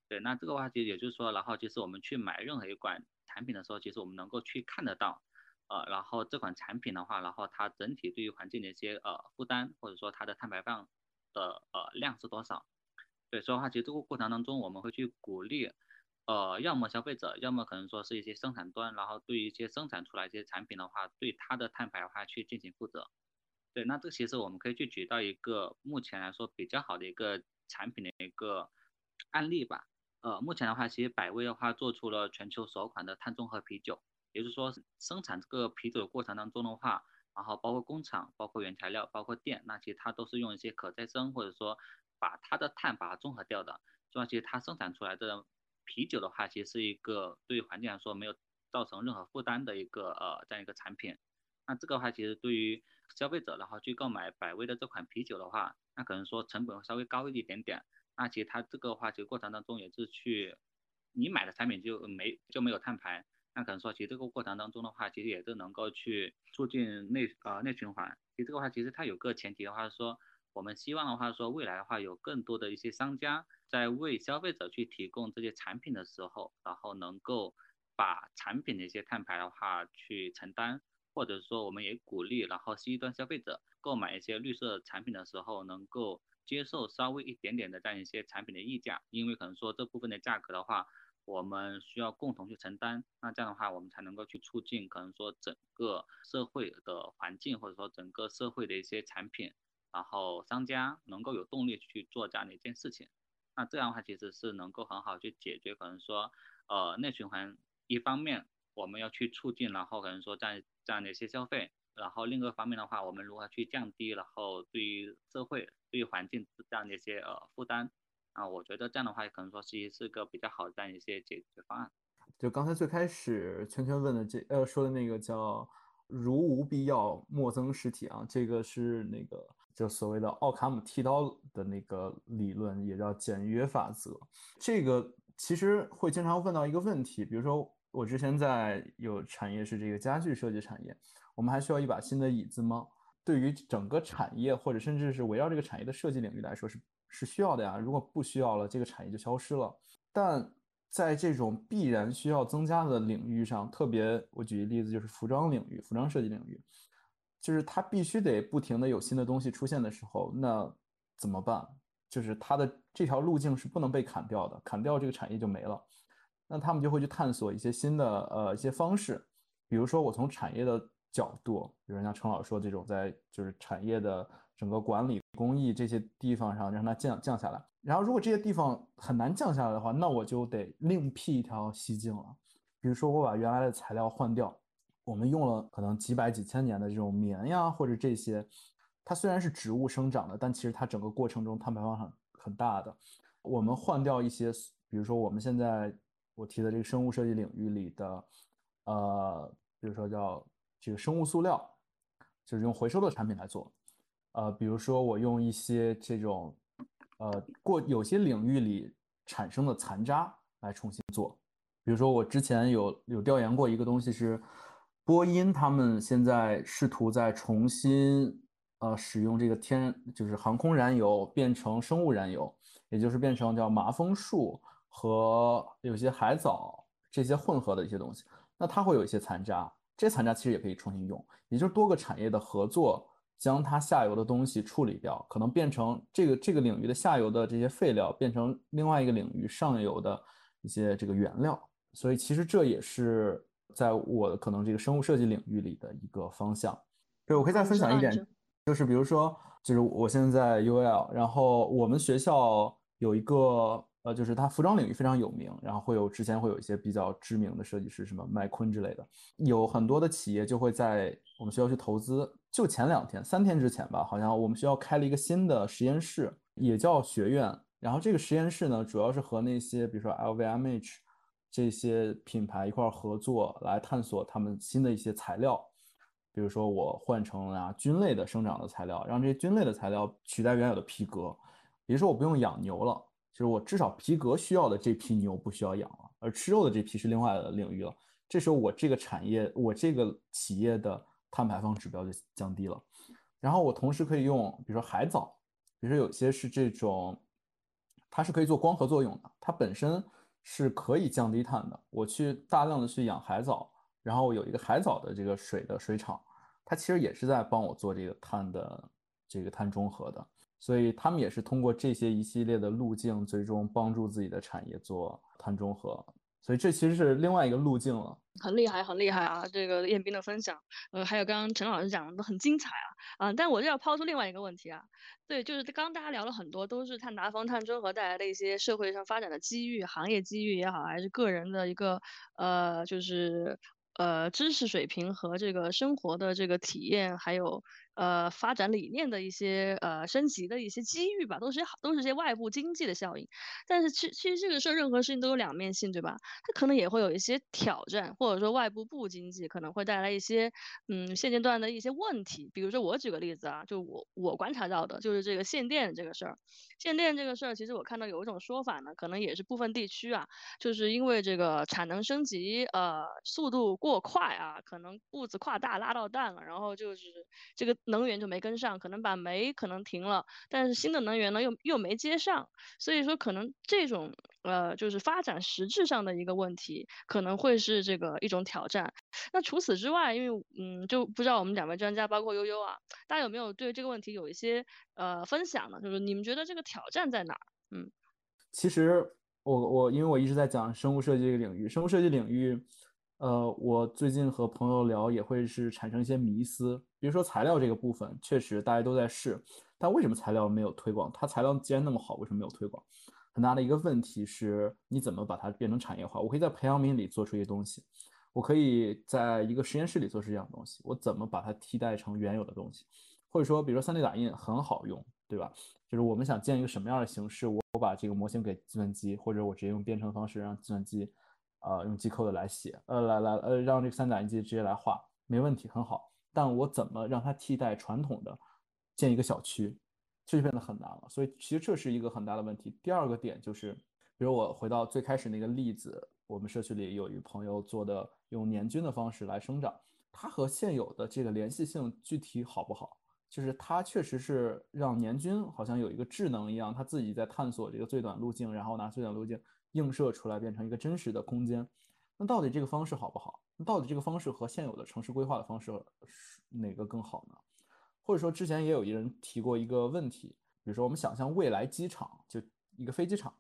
对，那这个话其实也就是说，然后其实我们去买任何一款产品的时候，其实我们能够去看得到。呃，然后这款产品的话，然后它整体对于环境的一些呃负担，或者说它的碳排放的呃量是多少？对，所以的话其实这个过程当中，我们会去鼓励，呃，要么消费者，要么可能说是一些生产端，然后对于一些生产出来一些产品的话，对它的碳排的话去进行负责。对，那这其实我们可以去举到一个目前来说比较好的一个产品的一个案例吧。呃，目前的话，其实百威的话做出了全球首款的碳中和啤酒。也就是说，生产这个啤酒的过程当中的话，然后包括工厂、包括原材料、包括电，那其实它都是用一些可再生，或者说把它的碳把它综合掉的。所以其实它生产出来的啤酒的话，其实是一个对于环境来说没有造成任何负担的一个呃这样一个产品。那这个话，其实对于消费者然后去购买百威的这款啤酒的话，那可能说成本会稍微高一点点。那其实它这个话，其实过程当中也是去，你买的产品就没就没有碳排。那可能说，其实这个过程当中的话，其实也是能够去促进内呃内循环。其实这个话，其实它有个前提的话说，我们希望的话说，未来的话有更多的一些商家在为消费者去提供这些产品的时候，然后能够把产品的一些碳排的话去承担，或者说我们也鼓励，然后 C 端消费者购买一些绿色产品的时候，能够接受稍微一点点的这样一些产品的溢价，因为可能说这部分的价格的话。我们需要共同去承担，那这样的话，我们才能够去促进可能说整个社会的环境，或者说整个社会的一些产品，然后商家能够有动力去做这样的一件事情。那这样的话，其实是能够很好去解决可能说呃内循环。一方面我们要去促进，然后可能说这样这样的一些消费，然后另一个方面的话，我们如何去降低，然后对于社会、对于环境这样的一些呃负担。啊，我觉得这样的话，可能说是是个比较好的这样一些解决方案。就刚才最开始圈圈问的这呃说的那个叫“如无必要，莫增实体”啊，这个是那个就所谓的奥卡姆剃刀的那个理论，也叫简约法则。这个其实会经常问到一个问题，比如说我之前在有产业是这个家具设计产业，我们还需要一把新的椅子吗？对于整个产业或者甚至是围绕这个产业的设计领域来说是。是需要的呀，如果不需要了，这个产业就消失了。但在这种必然需要增加的领域上，特别我举个例子，就是服装领域、服装设计领域，就是它必须得不停的有新的东西出现的时候，那怎么办？就是它的这条路径是不能被砍掉的，砍掉这个产业就没了。那他们就会去探索一些新的呃一些方式，比如说我从产业的角度，比如像程老师说这种在就是产业的。整个管理工艺这些地方上让它降降下来，然后如果这些地方很难降下来的话，那我就得另辟一条蹊径了。比如说我把原来的材料换掉，我们用了可能几百几千年的这种棉呀，或者这些，它虽然是植物生长的，但其实它整个过程中碳排放很很大的。我们换掉一些，比如说我们现在我提的这个生物设计领域里的，呃，比如说叫这个生物塑料，就是用回收的产品来做。呃，比如说我用一些这种，呃，过有些领域里产生的残渣来重新做，比如说我之前有有调研过一个东西是，波音他们现在试图在重新呃使用这个天就是航空燃油变成生物燃油，也就是变成叫麻风树和有些海藻这些混合的一些东西，那它会有一些残渣，这残渣其实也可以重新用，也就是多个产业的合作。将它下游的东西处理掉，可能变成这个这个领域的下游的这些废料，变成另外一个领域上游的一些这个原料。所以其实这也是在我可能这个生物设计领域里的一个方向。对，我可以再分享一点，就是比如说，就是我现在在 UL，然后我们学校有一个呃，就是它服装领域非常有名，然后会有之前会有一些比较知名的设计师，什么麦昆之类的，有很多的企业就会在我们学校去投资。就前两天、三天之前吧，好像我们学校开了一个新的实验室，也叫学院。然后这个实验室呢，主要是和那些比如说 LVMH 这些品牌一块合作，来探索他们新的一些材料。比如说我换成啊菌类的生长的材料，让这些菌类的材料取代原有的皮革。比如说我不用养牛了，就是我至少皮革需要的这批牛不需要养了，而吃肉的这批是另外的领域了。这时候我这个产业，我这个企业的。碳排放指标就降低了，然后我同时可以用，比如说海藻，比如说有些是这种，它是可以做光合作用的，它本身是可以降低碳的。我去大量的去养海藻，然后有一个海藻的这个水的水厂，它其实也是在帮我做这个碳的这个碳中和的，所以他们也是通过这些一系列的路径，最终帮助自己的产业做碳中和。所以这其实是另外一个路径了，很厉害，很厉害啊！这个彦斌的分享，呃，还有刚刚陈老师讲的都很精彩啊，啊，但我就要抛出另外一个问题啊，对，就是刚刚大家聊了很多，都是碳达峰、碳中和带来的一些社会上发展的机遇、行业机遇也好，还是个人的一个呃，就是呃知识水平和这个生活的这个体验，还有。呃发展理念的一些呃升级的一些机遇吧，都是好都是些外部经济的效应。但是其其实这个事儿任何事情都有两面性，对吧？它可能也会有一些挑战，或者说外部不经济可能会带来一些嗯现阶段的一些问题。比如说我举个例子啊，就我我观察到的就是这个限电这个事儿。限电这个事儿，其实我看到有一种说法呢，可能也是部分地区啊，就是因为这个产能升级呃速度过快啊，可能步子跨大拉到蛋了，然后就是这个能源就没跟上，可能把煤可能停了，但是新的能源呢又又没接上，所以说可能这种呃就是发展实质上的一个问题，可能会是这个一种挑战。那除此之外，因为嗯就不知道我们两位专家，包括悠悠啊，大家有没有对这个问题有一些呃分享呢？就是你们觉得这个挑战在哪儿？嗯，其实我我因为我一直在讲生物设计这个领域，生物设计领域，呃，我最近和朋友聊也会是产生一些迷思，比如说材料这个部分，确实大家都在试，但为什么材料没有推广？它材料既然那么好，为什么没有推广？很大的一个问题是，你怎么把它变成产业化？我可以在培养皿里做出一些东西，我可以在一个实验室里做出这样东西，我怎么把它替代成原有的东西？或者说，比如说 3D 打印很好用，对吧？就是我们想建一个什么样的形式，我我把这个模型给计算机，或者我直接用编程方式让计算机，呃，用 G code 来写，呃，来来呃，让这个三 D 打印机直接来画，没问题，很好。但我怎么让它替代传统的建一个小区，这就变得很难了。所以其实这是一个很大的问题。第二个点就是，比如我回到最开始那个例子，我们社区里有一个朋友做的用年菌的方式来生长，它和现有的这个联系性具体好不好？就是它确实是让年菌好像有一个智能一样，它自己在探索这个最短路径，然后拿最短路径映射出来变成一个真实的空间。那到底这个方式好不好？那到底这个方式和现有的城市规划的方式是哪个更好呢？或者说之前也有一人提过一个问题，比如说我们想象未来机场就一个飞机场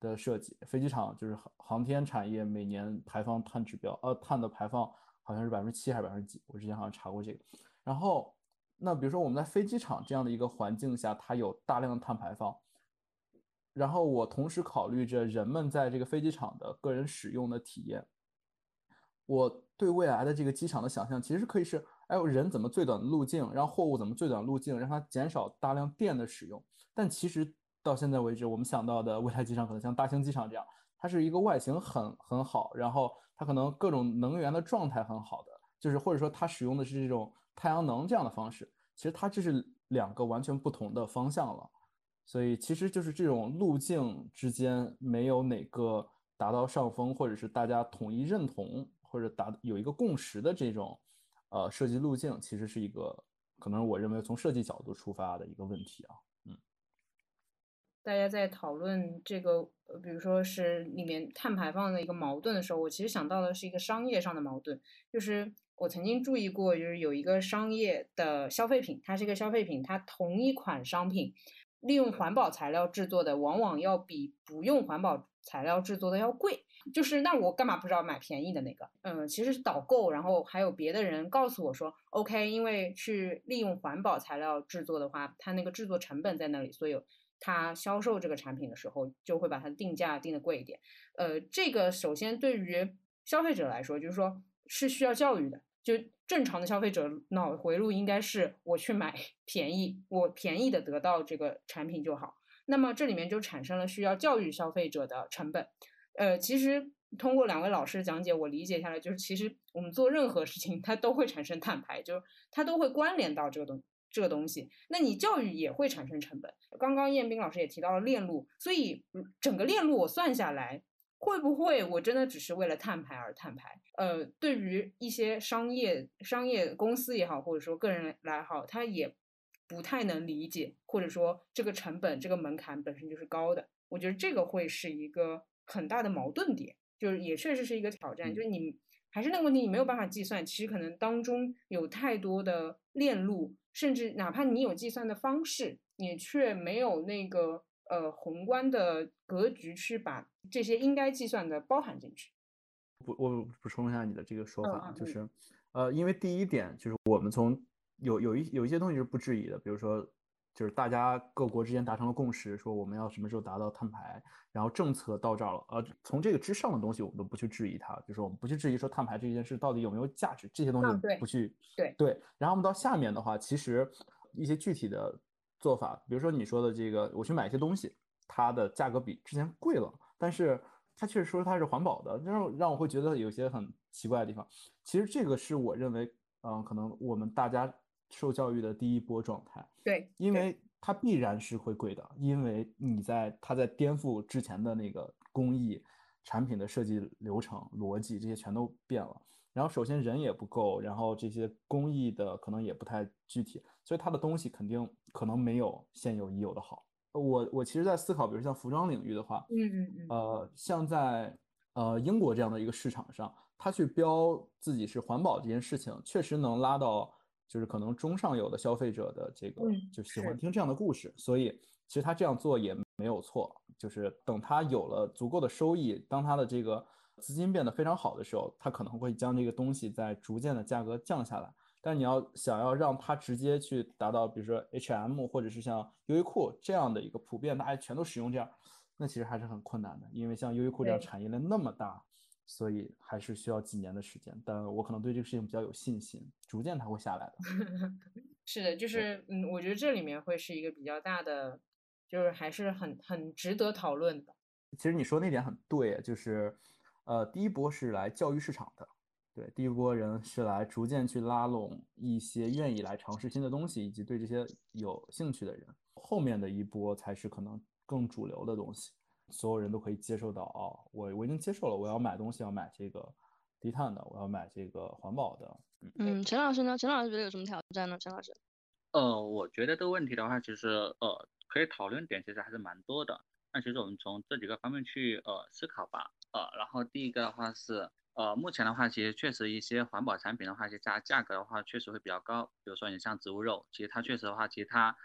的设计，飞机场就是航航天产业每年排放碳指标，呃，碳的排放好像是百分之七还是百分之几？我之前好像查过这个，然后。那比如说我们在飞机场这样的一个环境下，它有大量的碳排放，然后我同时考虑着人们在这个飞机场的个人使用的体验，我对未来的这个机场的想象其实可以是：哎，人怎么最短路径，让货物怎么最短路径，让它减少大量电的使用。但其实到现在为止，我们想到的未来机场可能像大兴机场这样，它是一个外形很很好，然后它可能各种能源的状态很好的，就是或者说它使用的是这种。太阳能这样的方式，其实它这是两个完全不同的方向了，所以其实就是这种路径之间没有哪个达到上风，或者是大家统一认同或者达有一个共识的这种呃设计路径，其实是一个可能我认为从设计角度出发的一个问题啊，嗯。大家在讨论这个，比如说是里面碳排放的一个矛盾的时候，我其实想到的是一个商业上的矛盾，就是。我曾经注意过，就是有一个商业的消费品，它是一个消费品，它同一款商品，利用环保材料制作的，往往要比不用环保材料制作的要贵。就是那我干嘛不知道买便宜的那个？嗯，其实是导购，然后还有别的人告诉我说，OK，因为去利用环保材料制作的话，它那个制作成本在那里，所以它销售这个产品的时候就会把它定价定的贵一点。呃，这个首先对于消费者来说，就是说是需要教育的。就正常的消费者脑回路应该是我去买 便宜，我便宜的得到这个产品就好。那么这里面就产生了需要教育消费者的成本。呃，其实通过两位老师讲解，我理解下来就是，其实我们做任何事情它都会产生碳排，就是它都会关联到这个东这个东西。那你教育也会产生成本。刚刚彦斌老师也提到了链路，所以整个链路我算下来。会不会我真的只是为了碳排而碳排？呃，对于一些商业商业公司也好，或者说个人来好，他也不太能理解，或者说这个成本这个门槛本身就是高的。我觉得这个会是一个很大的矛盾点，就是也确实是一个挑战。就是你还是那个问题，你没有办法计算，其实可能当中有太多的链路，甚至哪怕你有计算的方式，你却没有那个。呃，宏观的格局去把这些应该计算的包含进去。补我补充一下你的这个说法，就是，呃，因为第一点就是我们从有有一有一些东西是不质疑的，比如说就是大家各国之间达成了共识，说我们要什么时候达到碳排，然后政策到这儿了，呃，从这个之上的东西我们都不去质疑它，就是我们不去质疑说碳排这件事到底有没有价值，这些东西不去对对。然后我们到下面的话，其实一些具体的做法，比如说你说的这个，我去买一些东西，它的价格比之前贵了，但是它确实说它是环保的，让让我会觉得有些很奇怪的地方。其实这个是我认为，嗯，可能我们大家。受教育的第一波状态，对，因为它必然是会贵的，因为你在它在颠覆之前的那个工艺、产品的设计流程、逻辑这些全都变了。然后首先人也不够，然后这些工艺的可能也不太具体，所以它的东西肯定可能没有现有已有的好。我我其实，在思考，比如像服装领域的话，嗯嗯嗯，呃，像在呃英国这样的一个市场上，它去标自己是环保这件事情，确实能拉到。就是可能中上游的消费者的这个就喜欢听这样的故事，所以其实他这样做也没有错。就是等他有了足够的收益，当他的这个资金变得非常好的时候，它可能会将这个东西在逐渐的价格降下来。但你要想要让它直接去达到，比如说 H&M 或者是像优衣库这样的一个普遍大家全都使用这样，那其实还是很困难的，因为像优衣库这样产业链那么大。所以还是需要几年的时间，但我可能对这个事情比较有信心，逐渐它会下来的。是的，就是嗯，我觉得这里面会是一个比较大的，就是还是很很值得讨论的。其实你说那点很对，就是呃，第一波是来教育市场的，对，第一波人是来逐渐去拉拢一些愿意来尝试新的东西以及对这些有兴趣的人，后面的一波才是可能更主流的东西。所有人都可以接受到哦，我我已经接受了，我要买东西要买这个低碳的，我要买这个环保的。嗯，陈老师呢？陈老师觉得有什么挑战呢？陈老师，呃，我觉得这个问题的话，其实呃可以讨论点其实还是蛮多的。那其实我们从这几个方面去呃思考吧。呃，然后第一个的话是呃目前的话，其实确实一些环保产品的话，其实价价格的话确实会比较高。比如说你像植物肉，其实它确实的话，其实它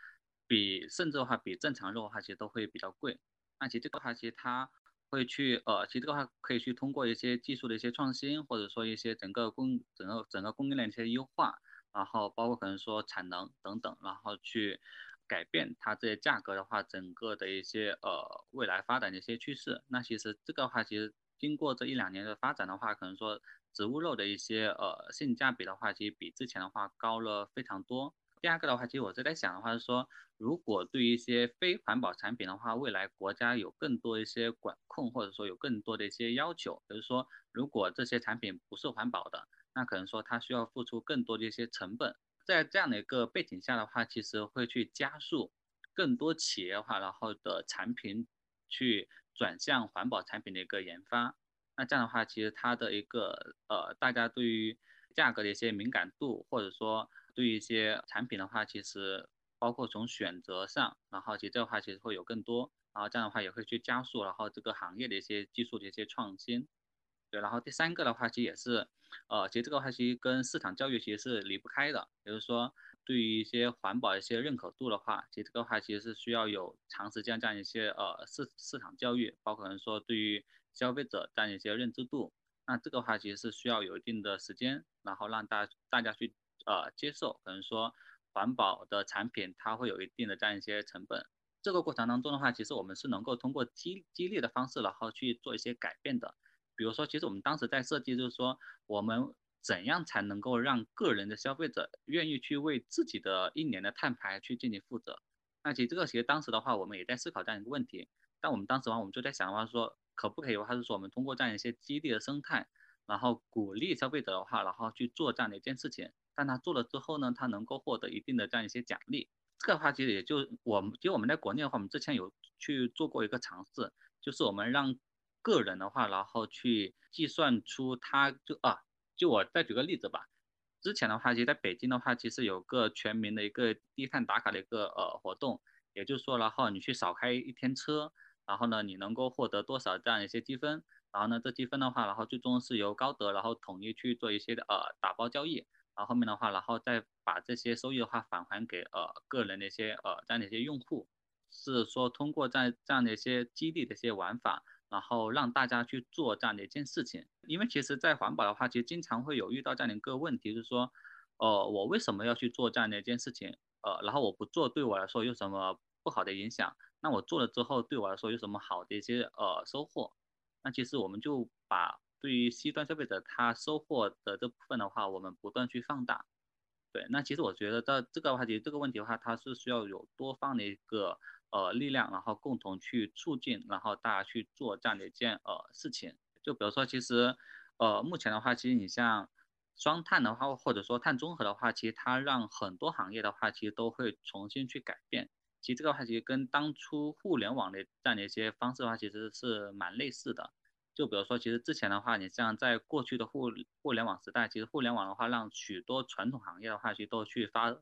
比甚至的话比正常肉的话，其实都会比较贵。那其实这个的话，其实它会去呃，其实这个话可以去通过一些技术的一些创新，或者说一些整个供整个整个供应链的一些优化，然后包括可能说产能等等，然后去改变它这些价格的话，整个的一些呃未来发展的一些趋势。那其实这个话，其实经过这一两年的发展的话，可能说植物肉的一些呃性价比的话，其实比之前的话高了非常多。第二个的话，其实我是在想的话是说，如果对于一些非环保产品的话，未来国家有更多一些管控，或者说有更多的一些要求，比如说，如果这些产品不是环保的，那可能说它需要付出更多的一些成本。在这样的一个背景下的话，其实会去加速更多企业化，然后的产品去转向环保产品的一个研发。那这样的话，其实它的一个呃，大家对于价格的一些敏感度，或者说对于一些产品的话，其实包括从选择上，然后其实这个话其实会有更多，然后这样的话也会去加速，然后这个行业的一些技术的一些创新。对，然后第三个的话，其实也是，呃，其实这个话其实跟市场教育其实是离不开的。比如说，对于一些环保一些认可度的话，其实这个话其实是需要有长时间这样一些呃市市场教育，包括可能说对于消费者这样一些认知度，那这个话其实是需要有一定的时间，然后让大大家去。呃，接受可能说环保的产品，它会有一定的这样一些成本。这个过程当中的话，其实我们是能够通过激激励的方式，然后去做一些改变的。比如说，其实我们当时在设计，就是说我们怎样才能够让个人的消费者愿意去为自己的一年的碳排去进行负责。那其实这个其实当时的话，我们也在思考这样一个问题。但我们当时的话，我们就在想的话说，可不可以的话是说，我们通过这样一些激励的生态，然后鼓励消费者的话，然后去做这样的一件事情。但他做了之后呢，他能够获得一定的这样一些奖励。这个的话，其实也就我们，其实我们在国内的话，我们之前有去做过一个尝试，就是我们让个人的话，然后去计算出他就啊，就我再举个例子吧。之前的话，其实在北京的话，其实有个全民的一个低碳打卡的一个呃活动，也就是说，然后你去少开一天车，然后呢，你能够获得多少这样一些积分，然后呢，这积分的话，然后最终是由高德然后统一去做一些呃打包交易。然后后面的话，然后再把这些收益的话返还给呃个人的一些呃这样的一些用户，是说通过在这样的一些激励的一些玩法，然后让大家去做这样的一件事情。因为其实，在环保的话，其实经常会有遇到这样的一个问题，就是说，呃，我为什么要去做这样的一件事情？呃，然后我不做对我来说有什么不好的影响？那我做了之后对我来说有什么好的一些呃收获？那其实我们就把对于 C 端消费者他收获的这部分的话，我们不断去放大。对，那其实我觉得这这个话题这个问题的话，它是需要有多方的一个呃力量，然后共同去促进，然后大家去做这样的一件呃事情。就比如说，其实呃目前的话，其实你像双碳的话，或者说碳中和的话，其实它让很多行业的话，其实都会重新去改变。其实这个话其实跟当初互联网的这样的一些方式的话，其实是蛮类似的。就比如说，其实之前的话，你像在过去的互互联网时代，其实互联网的话，让许多传统行业的话，其实都去发，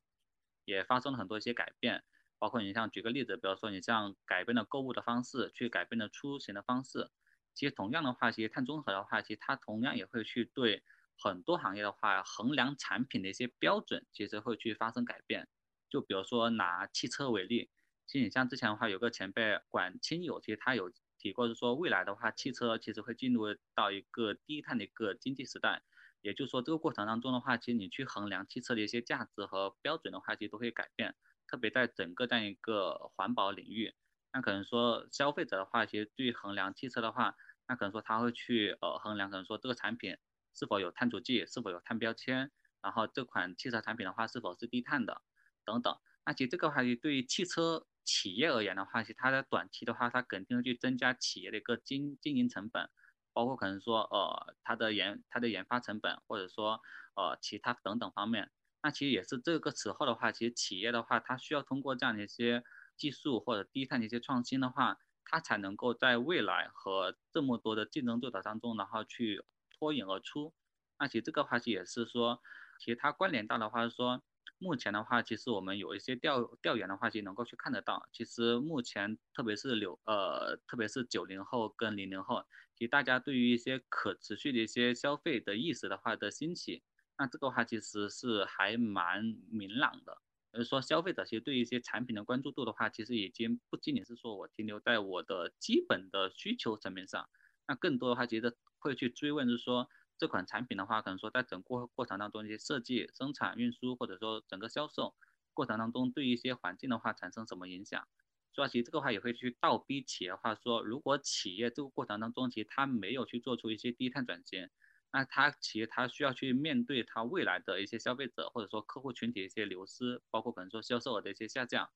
也发生了很多一些改变。包括你像举个例子，比如说你像改变了购物的方式，去改变了出行的方式。其实同样的话，其实碳中和的话，其实它同样也会去对很多行业的话，衡量产品的一些标准，其实会去发生改变。就比如说拿汽车为例，其实你像之前的话，有个前辈管清友，其实他有提过，是说未来的话，汽车其实会进入到一个低碳的一个经济时代。也就是说，这个过程当中的话，其实你去衡量汽车的一些价值和标准的话，其实都会改变。特别在整个这样一个环保领域，那可能说消费者的话，其实对衡量汽车的话，那可能说他会去呃衡量，可能说这个产品是否有碳足迹，是否有碳标签，然后这款汽车产品的话是否是低碳的。等等，那其实这个话题对于汽车企业而言的话，其实它的短期的话，它肯定会去增加企业的一个经经营成本，包括可能说呃它的研它的研发成本，或者说呃其他等等方面。那其实也是这个时候的话，其实企业的话，它需要通过这样的一些技术或者低碳的一些创新的话，它才能够在未来和这么多的竞争对手当中，然后去脱颖而出。那其实这个话题也是说，其实它关联到的话是说。目前的话，其实我们有一些调调研的话，其实能够去看得到。其实目前，特别是六呃，特别是九零后跟零零后，其实大家对于一些可持续的一些消费的意识的话的兴起，那这个话其实是还蛮明朗的。就是说，消费者其实对一些产品的关注度的话，其实已经不仅仅是说我停留在我的基本的需求层面上，那更多的话，其实会去追问，就是说。这款产品的话，可能说在整个过程当中一些设计、生产、运输，或者说整个销售过程当中，对一些环境的话产生什么影响？所以其实这个话也会去倒逼企业的话说，如果企业这个过程当中其实它没有去做出一些低碳转型，那它企业它需要去面对它未来的一些消费者或者说客户群体的一些流失，包括可能说销售额的一些下降，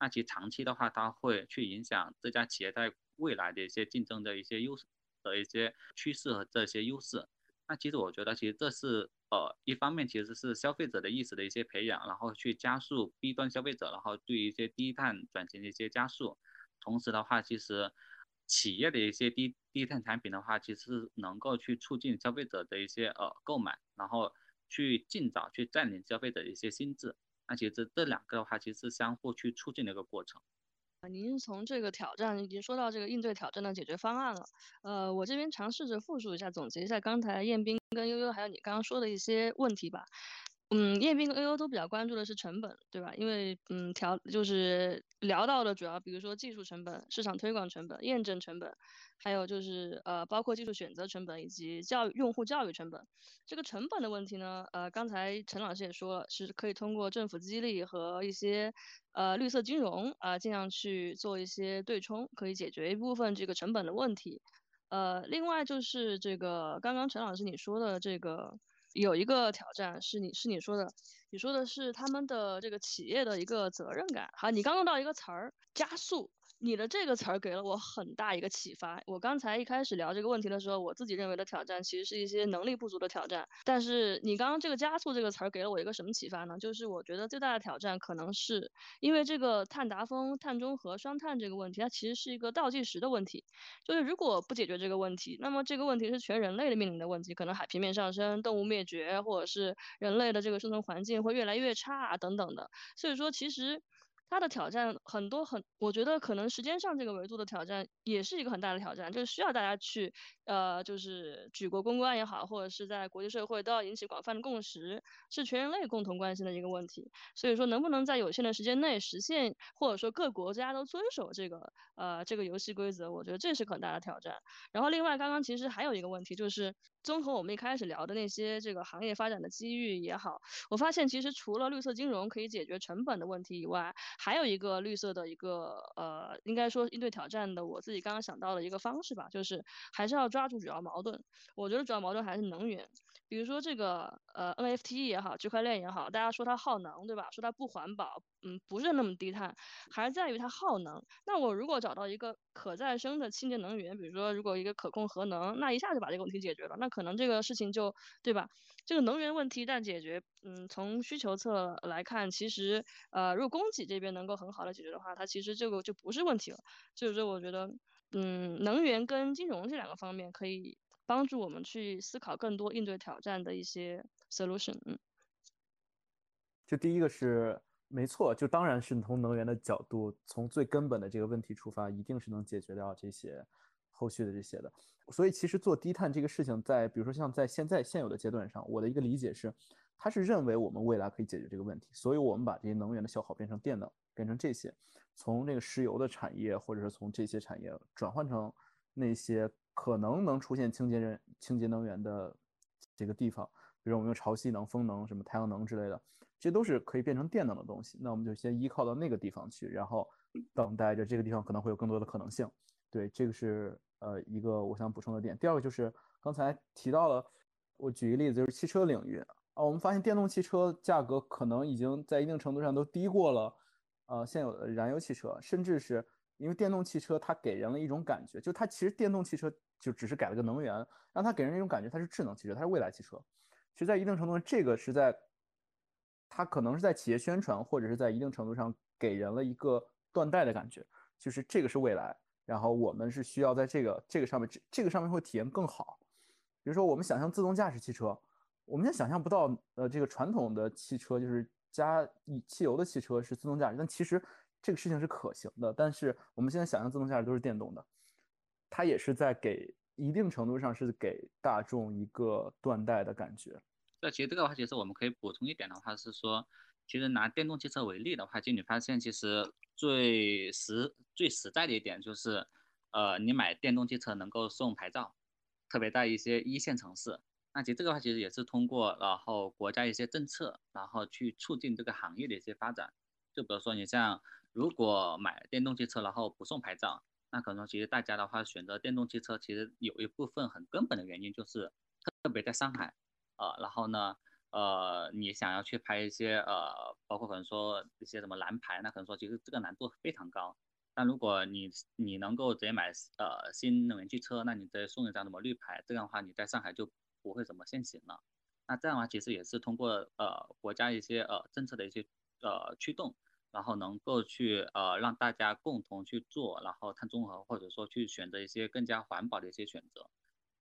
那其实长期的话它会去影响这家企业在未来的一些竞争的一些优势的一些趋势和这些优势。那其实我觉得，其实这是呃一方面，其实是消费者的意识的一些培养，然后去加速 B 端消费者，然后对于一些低碳转型的一些加速。同时的话，其实企业的一些低低碳产品的话，其实能够去促进消费者的一些呃购买，然后去尽早去占领消费者的一些心智。那其实这两个的话，其实是相互去促进的一个过程。啊，您从这个挑战已经说到这个应对挑战的解决方案了。呃，我这边尝试着复述一下，总结一下刚才彦斌跟悠悠还有你刚刚说的一些问题吧。嗯，叶斌跟 AO 都比较关注的是成本，对吧？因为嗯，调就是聊到的主要，比如说技术成本、市场推广成本、验证成本，还有就是呃，包括技术选择成本以及教育用户教育成本。这个成本的问题呢，呃，刚才陈老师也说了，是可以通过政府激励和一些呃绿色金融啊，尽量去做一些对冲，可以解决一部分这个成本的问题。呃，另外就是这个刚刚陈老师你说的这个。有一个挑战是你是你说的，你说的是他们的这个企业的一个责任感。好，你刚用到一个词儿，加速。你的这个词儿给了我很大一个启发。我刚才一开始聊这个问题的时候，我自己认为的挑战其实是一些能力不足的挑战。但是你刚刚这个加速这个词儿给了我一个什么启发呢？就是我觉得最大的挑战可能是因为这个碳达峰、碳中和、双碳这个问题，它其实是一个倒计时的问题。就是如果不解决这个问题，那么这个问题是全人类的面临的问题，可能海平面上升、动物灭绝，或者是人类的这个生存环境会越来越差等等的。所以说，其实。它的挑战很多很，我觉得可能时间上这个维度的挑战也是一个很大的挑战，就是需要大家去，呃，就是举国公关也好，或者是在国际社会都要引起广泛的共识，是全人类共同关心的一个问题。所以说，能不能在有限的时间内实现，或者说各国家都遵守这个，呃，这个游戏规则，我觉得这是很大的挑战。然后另外，刚刚其实还有一个问题，就是综合我们一开始聊的那些这个行业发展的机遇也好，我发现其实除了绿色金融可以解决成本的问题以外，还有一个绿色的一个呃，应该说应对挑战的，我自己刚刚想到的一个方式吧，就是还是要抓住主要矛盾。我觉得主要矛盾还是能源，比如说这个呃 NFT 也好，区块链也好，大家说它耗能，对吧？说它不环保，嗯，不是那么低碳，还是在于它耗能。那我如果找到一个可再生的清洁能源，比如说如果一个可控核能，那一下就把这个问题解决了，那可能这个事情就对吧？这个能源问题一旦解决，嗯，从需求侧来看，其实，呃，如果供给这边能够很好的解决的话，它其实这个就不是问题了。就是说，我觉得，嗯，能源跟金融这两个方面可以帮助我们去思考更多应对挑战的一些 solution。嗯，就第一个是没错，就当然是从能源的角度，从最根本的这个问题出发，一定是能解决掉这些后续的这些的。所以其实做低碳这个事情，在比如说像在现在现有的阶段上，我的一个理解是，他是认为我们未来可以解决这个问题，所以我们把这些能源的消耗变成电能，变成这些，从这个石油的产业或者是从这些产业转换成那些可能能出现清洁人清洁能源的这个地方，比如我们用潮汐能、风能、什么太阳能之类的，这都是可以变成电能的东西。那我们就先依靠到那个地方去，然后等待着这个地方可能会有更多的可能性。对，这个是。呃，一个我想补充的点，第二个就是刚才提到了，我举一个例子，就是汽车领域啊，我们发现电动汽车价格可能已经在一定程度上都低过了，呃，现有的燃油汽车，甚至是因为电动汽车它给人了一种感觉，就它其实电动汽车就只是改了个能源，让它给人一种感觉它是智能汽车，它是未来汽车。其实，在一定程度上，这个是在它可能是在企业宣传，或者是在一定程度上给人了一个断代的感觉，就是这个是未来。然后我们是需要在这个这个上面，这这个上面会体验更好。比如说，我们想象自动驾驶汽车，我们现在想象不到，呃，这个传统的汽车就是加汽油的汽车是自动驾驶，但其实这个事情是可行的。但是我们现在想象自动驾驶都是电动的，它也是在给一定程度上是给大众一个断代的感觉。那其实这个的话，其实我们可以补充一点的话是说，其实拿电动汽车为例的话，就你发现其实。最实最实在的一点就是，呃，你买电动汽车能够送牌照，特别在一些一线城市。那其实这个话其实也是通过然后国家一些政策，然后去促进这个行业的一些发展。就比如说你像如果买电动汽车然后不送牌照，那可能其实大家的话选择电动汽车其实有一部分很根本的原因就是，特别在上海，呃，然后呢。呃，你想要去拍一些呃，包括可能说一些什么蓝牌，那可能说其实这个难度非常高。但如果你你能够直接买呃新能源汽车，那你直接送一张什么绿牌，这样的话你在上海就不会怎么限行了。那这样的话其实也是通过呃国家一些呃政策的一些呃驱动，然后能够去呃让大家共同去做，然后碳中和或者说去选择一些更加环保的一些选择。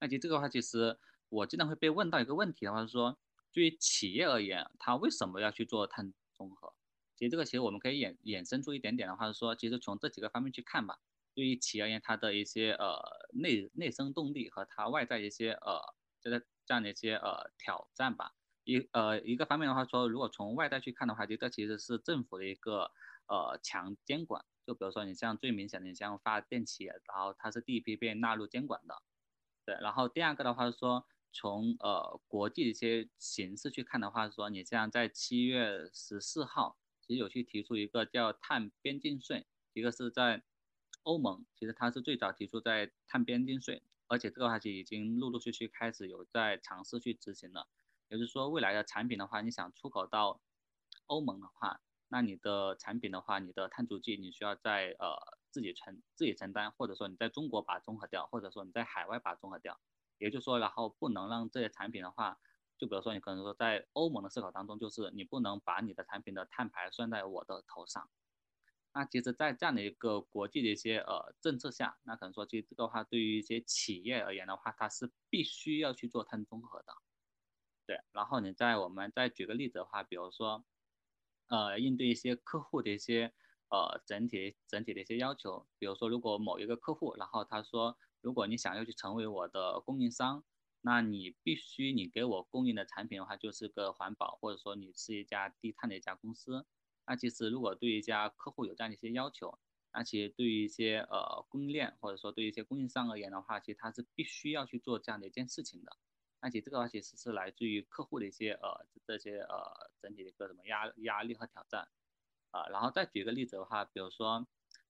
那其实这个话其实我经常会被问到一个问题的话是说。对于企业而言，它为什么要去做碳中和？其实这个其实我们可以衍衍生出一点点的话，是说，其实从这几个方面去看吧。对于企业而言，它的一些呃内内生动力和它外在一些呃就是这样的一些呃挑战吧。一呃一个方面的话说，如果从外在去看的话，这其实是政府的一个呃强监管。就比如说你像最明显的，你像发电企业，然后它是第一批被纳入监管的。对，然后第二个的话是说。从呃国际的一些形势去看的话，说你像在七月十四号，其实有去提出一个叫碳边境税，一个是在欧盟，其实它是最早提出在碳边境税，而且这个话其实已经陆陆续续开始有在尝试去执行了。也就是说，未来的产品的话，你想出口到欧盟的话，那你的产品的话，你的碳足迹你需要在呃自己承自己承担，或者说你在中国把它综合掉，或者说你在海外把它综合掉。也就是说，然后不能让这些产品的话，就比如说你可能说在欧盟的思考当中，就是你不能把你的产品的碳排算在我的头上。那其实，在这样的一个国际的一些呃政策下，那可能说其实这个话对于一些企业而言的话，它是必须要去做碳中和的。对，然后你在我们再举个例子的话，比如说，呃，应对一些客户的一些呃整体整体的一些要求。比如说，如果某一个客户，然后他说，如果你想要去成为我的供应商，那你必须你给我供应的产品的话，就是个环保，或者说你是一家低碳的一家公司。那其实如果对一家客户有这样的一些要求，那其实对于一些呃供应链或者说对于一些供应商而言的话，其实他是必须要去做这样的一件事情的。那其实这个话其实是来自于客户的一些呃这些呃整体的一个什么压压力和挑战啊。然后再举个例子的话，比如说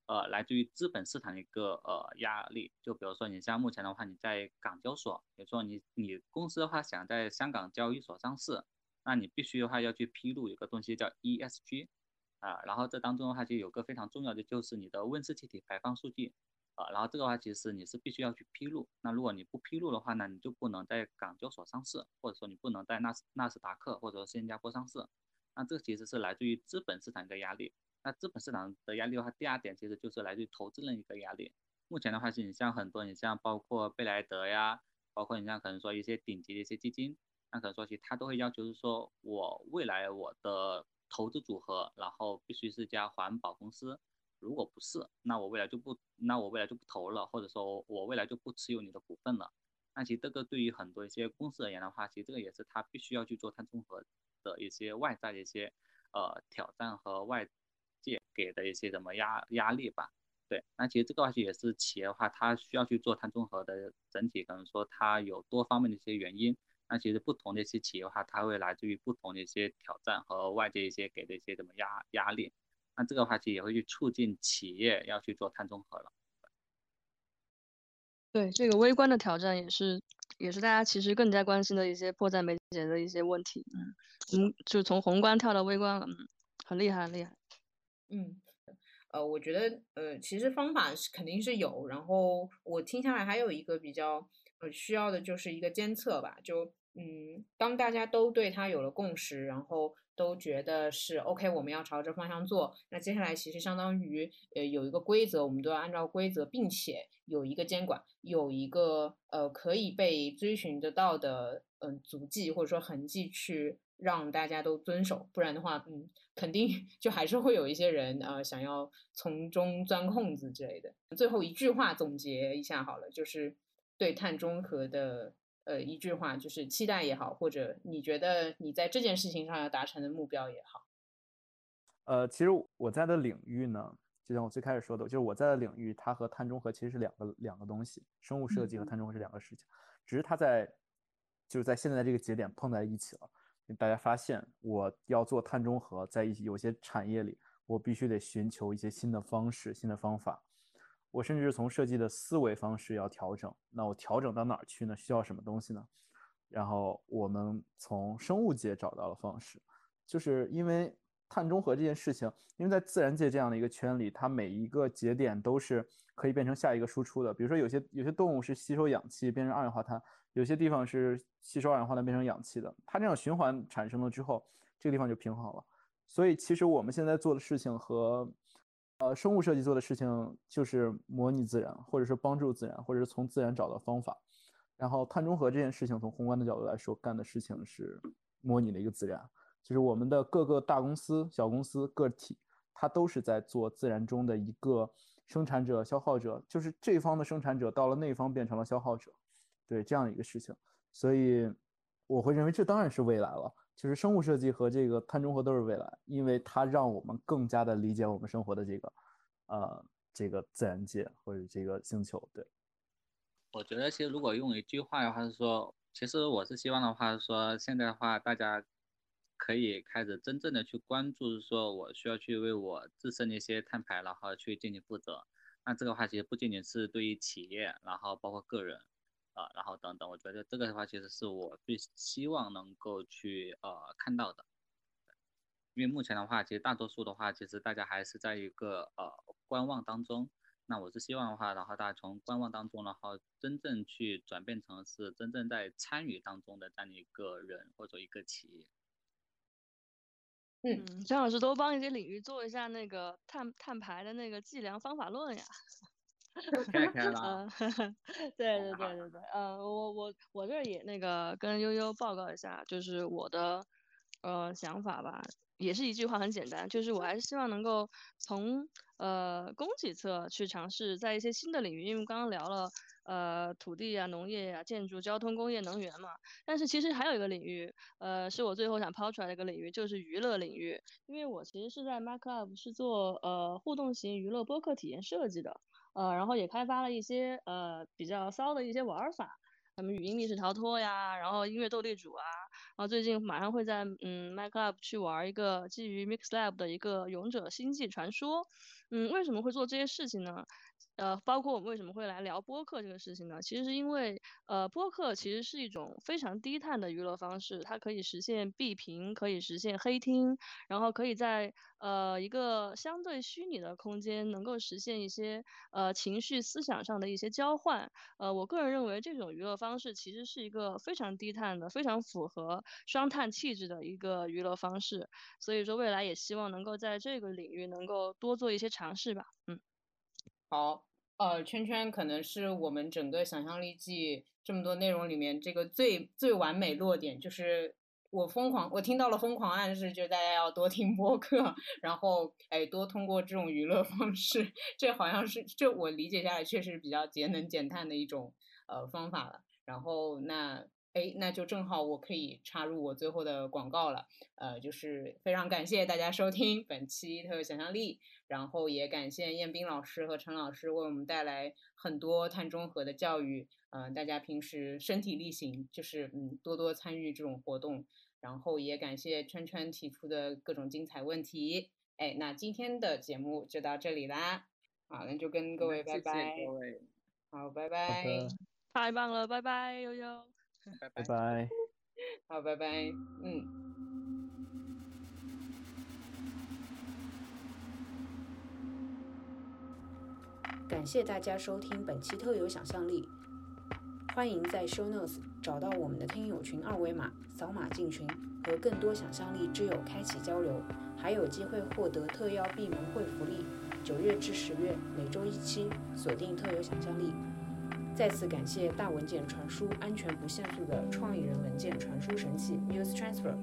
呃来自于资本市场的一个呃压力，就比如说你像目前的话，你在港交所，比如说你你公司的话想在香港交易所上市，那你必须的话要去披露一个东西叫 ESG。啊，然后这当中的话就有个非常重要的，就是你的温室气体排放数据，啊，然后这个话其实你是必须要去披露。那如果你不披露的话呢，你就不能在港交所上市，或者说你不能在纳斯纳斯达克或者说新加坡上市。那这个其实是来自于资本市场的压力。那资本市场的压力的话，第二点其实就是来自于投资人一个压力。目前的话是你像很多，你像包括贝莱德呀，包括你像可能说一些顶级的一些基金，那可能说其实他都会要求是说我未来我的。投资组合，然后必须是家环保公司，如果不是，那我未来就不，那我未来就不投了，或者说我未来就不持有你的股份了。那其实这个对于很多一些公司而言的话，其实这个也是他必须要去做碳中和的一些外在的一些呃挑战和外给的一些什么压压力吧。对，那其实这个话题也是企业的话，它需要去做碳中和的整体，可能说它有多方面的一些原因。那其实不同的一些企业的话，它会来自于不同的一些挑战和外界一些给的一些什么压压力。那这个话题也会去促进企业要去做碳中和了。对，这个微观的挑战也是也是大家其实更加关心的一些迫在眉睫的一些问题。嗯，嗯，就从宏观跳到微观了，嗯，很厉害，很厉害。嗯，呃，我觉得呃，其实方法是肯定是有，然后我听下来还有一个比较。呃，需要的就是一个监测吧，就嗯，当大家都对它有了共识，然后都觉得是 OK，我们要朝着方向做，那接下来其实相当于呃有一个规则，我们都要按照规则，并且有一个监管，有一个呃可以被追寻得到的嗯足迹或者说痕迹去让大家都遵守，不然的话，嗯，肯定 就还是会有一些人呃想要从中钻空子之类的。最后一句话总结一下好了，就是。对碳中和的呃一句话，就是期待也好，或者你觉得你在这件事情上要达成的目标也好。呃，其实我在的领域呢，就像我最开始说的，就是我在的领域，它和碳中和其实是两个两个东西，生物设计和碳中和是两个事情，只是它在就是在现在这个节点碰在一起了。大家发现，我要做碳中和，在一些有些产业里，我必须得寻求一些新的方式、新的方法。我甚至从设计的思维方式要调整，那我调整到哪儿去呢？需要什么东西呢？然后我们从生物界找到了方式，就是因为碳中和这件事情，因为在自然界这样的一个圈里，它每一个节点都是可以变成下一个输出的。比如说有些有些动物是吸收氧气变成二氧化碳，有些地方是吸收二氧化碳变成氧气的，它这样循环产生了之后，这个地方就平衡了。所以其实我们现在做的事情和呃，生物设计做的事情就是模拟自然，或者是帮助自然，或者是从自然找到方法。然后碳中和这件事情，从宏观的角度来说，干的事情是模拟了一个自然，就是我们的各个大公司、小公司、个体，它都是在做自然中的一个生产者、消耗者，就是这方的生产者到了那方变成了消耗者，对这样一个事情。所以我会认为这当然是未来了。就是生物设计和这个碳中和都是未来，因为它让我们更加的理解我们生活的这个，呃，这个自然界或者这个星球。对，我觉得其实如果用一句话的话是说，其实我是希望的话是说，现在的话大家可以开始真正的去关注，是说我需要去为我自身的一些碳排然后去进行负责。那这个话其实不仅仅是对于企业，然后包括个人。啊，然后等等，我觉得这个的话，其实是我最希望能够去呃看到的，因为目前的话，其实大多数的话，其实大家还是在一个呃观望当中。那我是希望的话，然后大家从观望当中，然后真正去转变成是真正在参与当中的这样的一个人或者一个企业。嗯，张老师多帮一些领域做一下那个碳碳排的那个计量方法论呀。开开了，对对对对对，呃，我我我这儿也那个跟悠悠报告一下，就是我的，呃，想法吧，也是一句话很简单，就是我还是希望能够从呃供给侧去尝试，在一些新的领域，因为刚刚聊了呃土地啊、农业呀、建筑、交通、工业、能源嘛，但是其实还有一个领域，呃，是我最后想抛出来的一个领域，就是娱乐领域，因为我其实是在 MyClub 是做呃互动型娱乐播客体验设计的，呃，然后也开发了一些呃比较骚的一些玩法。什么语音密室逃脱呀，然后音乐斗地主啊，然后最近马上会在嗯 MyClub 去玩一个基于 MixLab 的一个勇者星际传说。嗯，为什么会做这些事情呢？呃，包括我们为什么会来聊播客这个事情呢？其实是因为，呃，播客其实是一种非常低碳的娱乐方式，它可以实现闭屏，可以实现黑听，然后可以在呃一个相对虚拟的空间，能够实现一些呃情绪、思想上的一些交换。呃，我个人认为这种娱乐方式其实是一个非常低碳的、非常符合双碳气质的一个娱乐方式。所以说，未来也希望能够在这个领域能够多做一些尝试吧。嗯。好，呃，圈圈可能是我们整个想象力季这么多内容里面这个最最完美落点，就是我疯狂，我听到了疯狂暗示，就大家要多听播客，然后哎多通过这种娱乐方式，这好像是这我理解下来确实比较节能减碳的一种呃方法了。然后那哎那就正好我可以插入我最后的广告了，呃，就是非常感谢大家收听本期特有想象力。然后也感谢彦斌老师和陈老师为我们带来很多碳中和的教育。嗯，大家平时身体力行，就是嗯多多参与这种活动。然后也感谢圈圈提出的各种精彩问题。哎，那今天的节目就到这里啦。好，那就跟各位拜拜。各位，好，拜拜。太棒了，拜拜，悠悠。拜拜拜。好，拜拜。嗯。感谢大家收听本期特有想象力，欢迎在 Show Notes 找到我们的听友群二维码，扫码进群，和更多想象力之友开启交流，还有机会获得特邀闭门会福利。九月至十月每周一期，锁定特有想象力。再次感谢大文件传输安全不限速的创意人文件传输神器 Muse Transfer，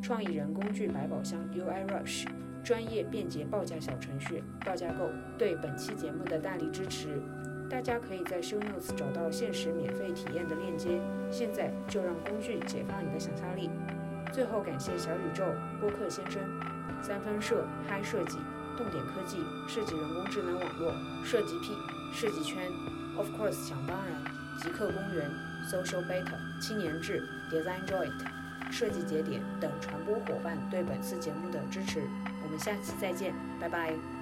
创意人工具百宝箱 UI Rush。专业便捷报价小程序报价购对本期节目的大力支持，大家可以在 Show Notes 找到限时免费体验的链接。现在就让工具解放你的想象力。最后感谢小宇宙、播客先生、三分社、嗨设计、动点科技、设计人工智能网络、设计 P、设计圈、Of course 想当然、极客公园、Social Beta、青年志、Design Joint、设计节点等传播伙伴对本次节目的支持。我们下期再见，拜拜。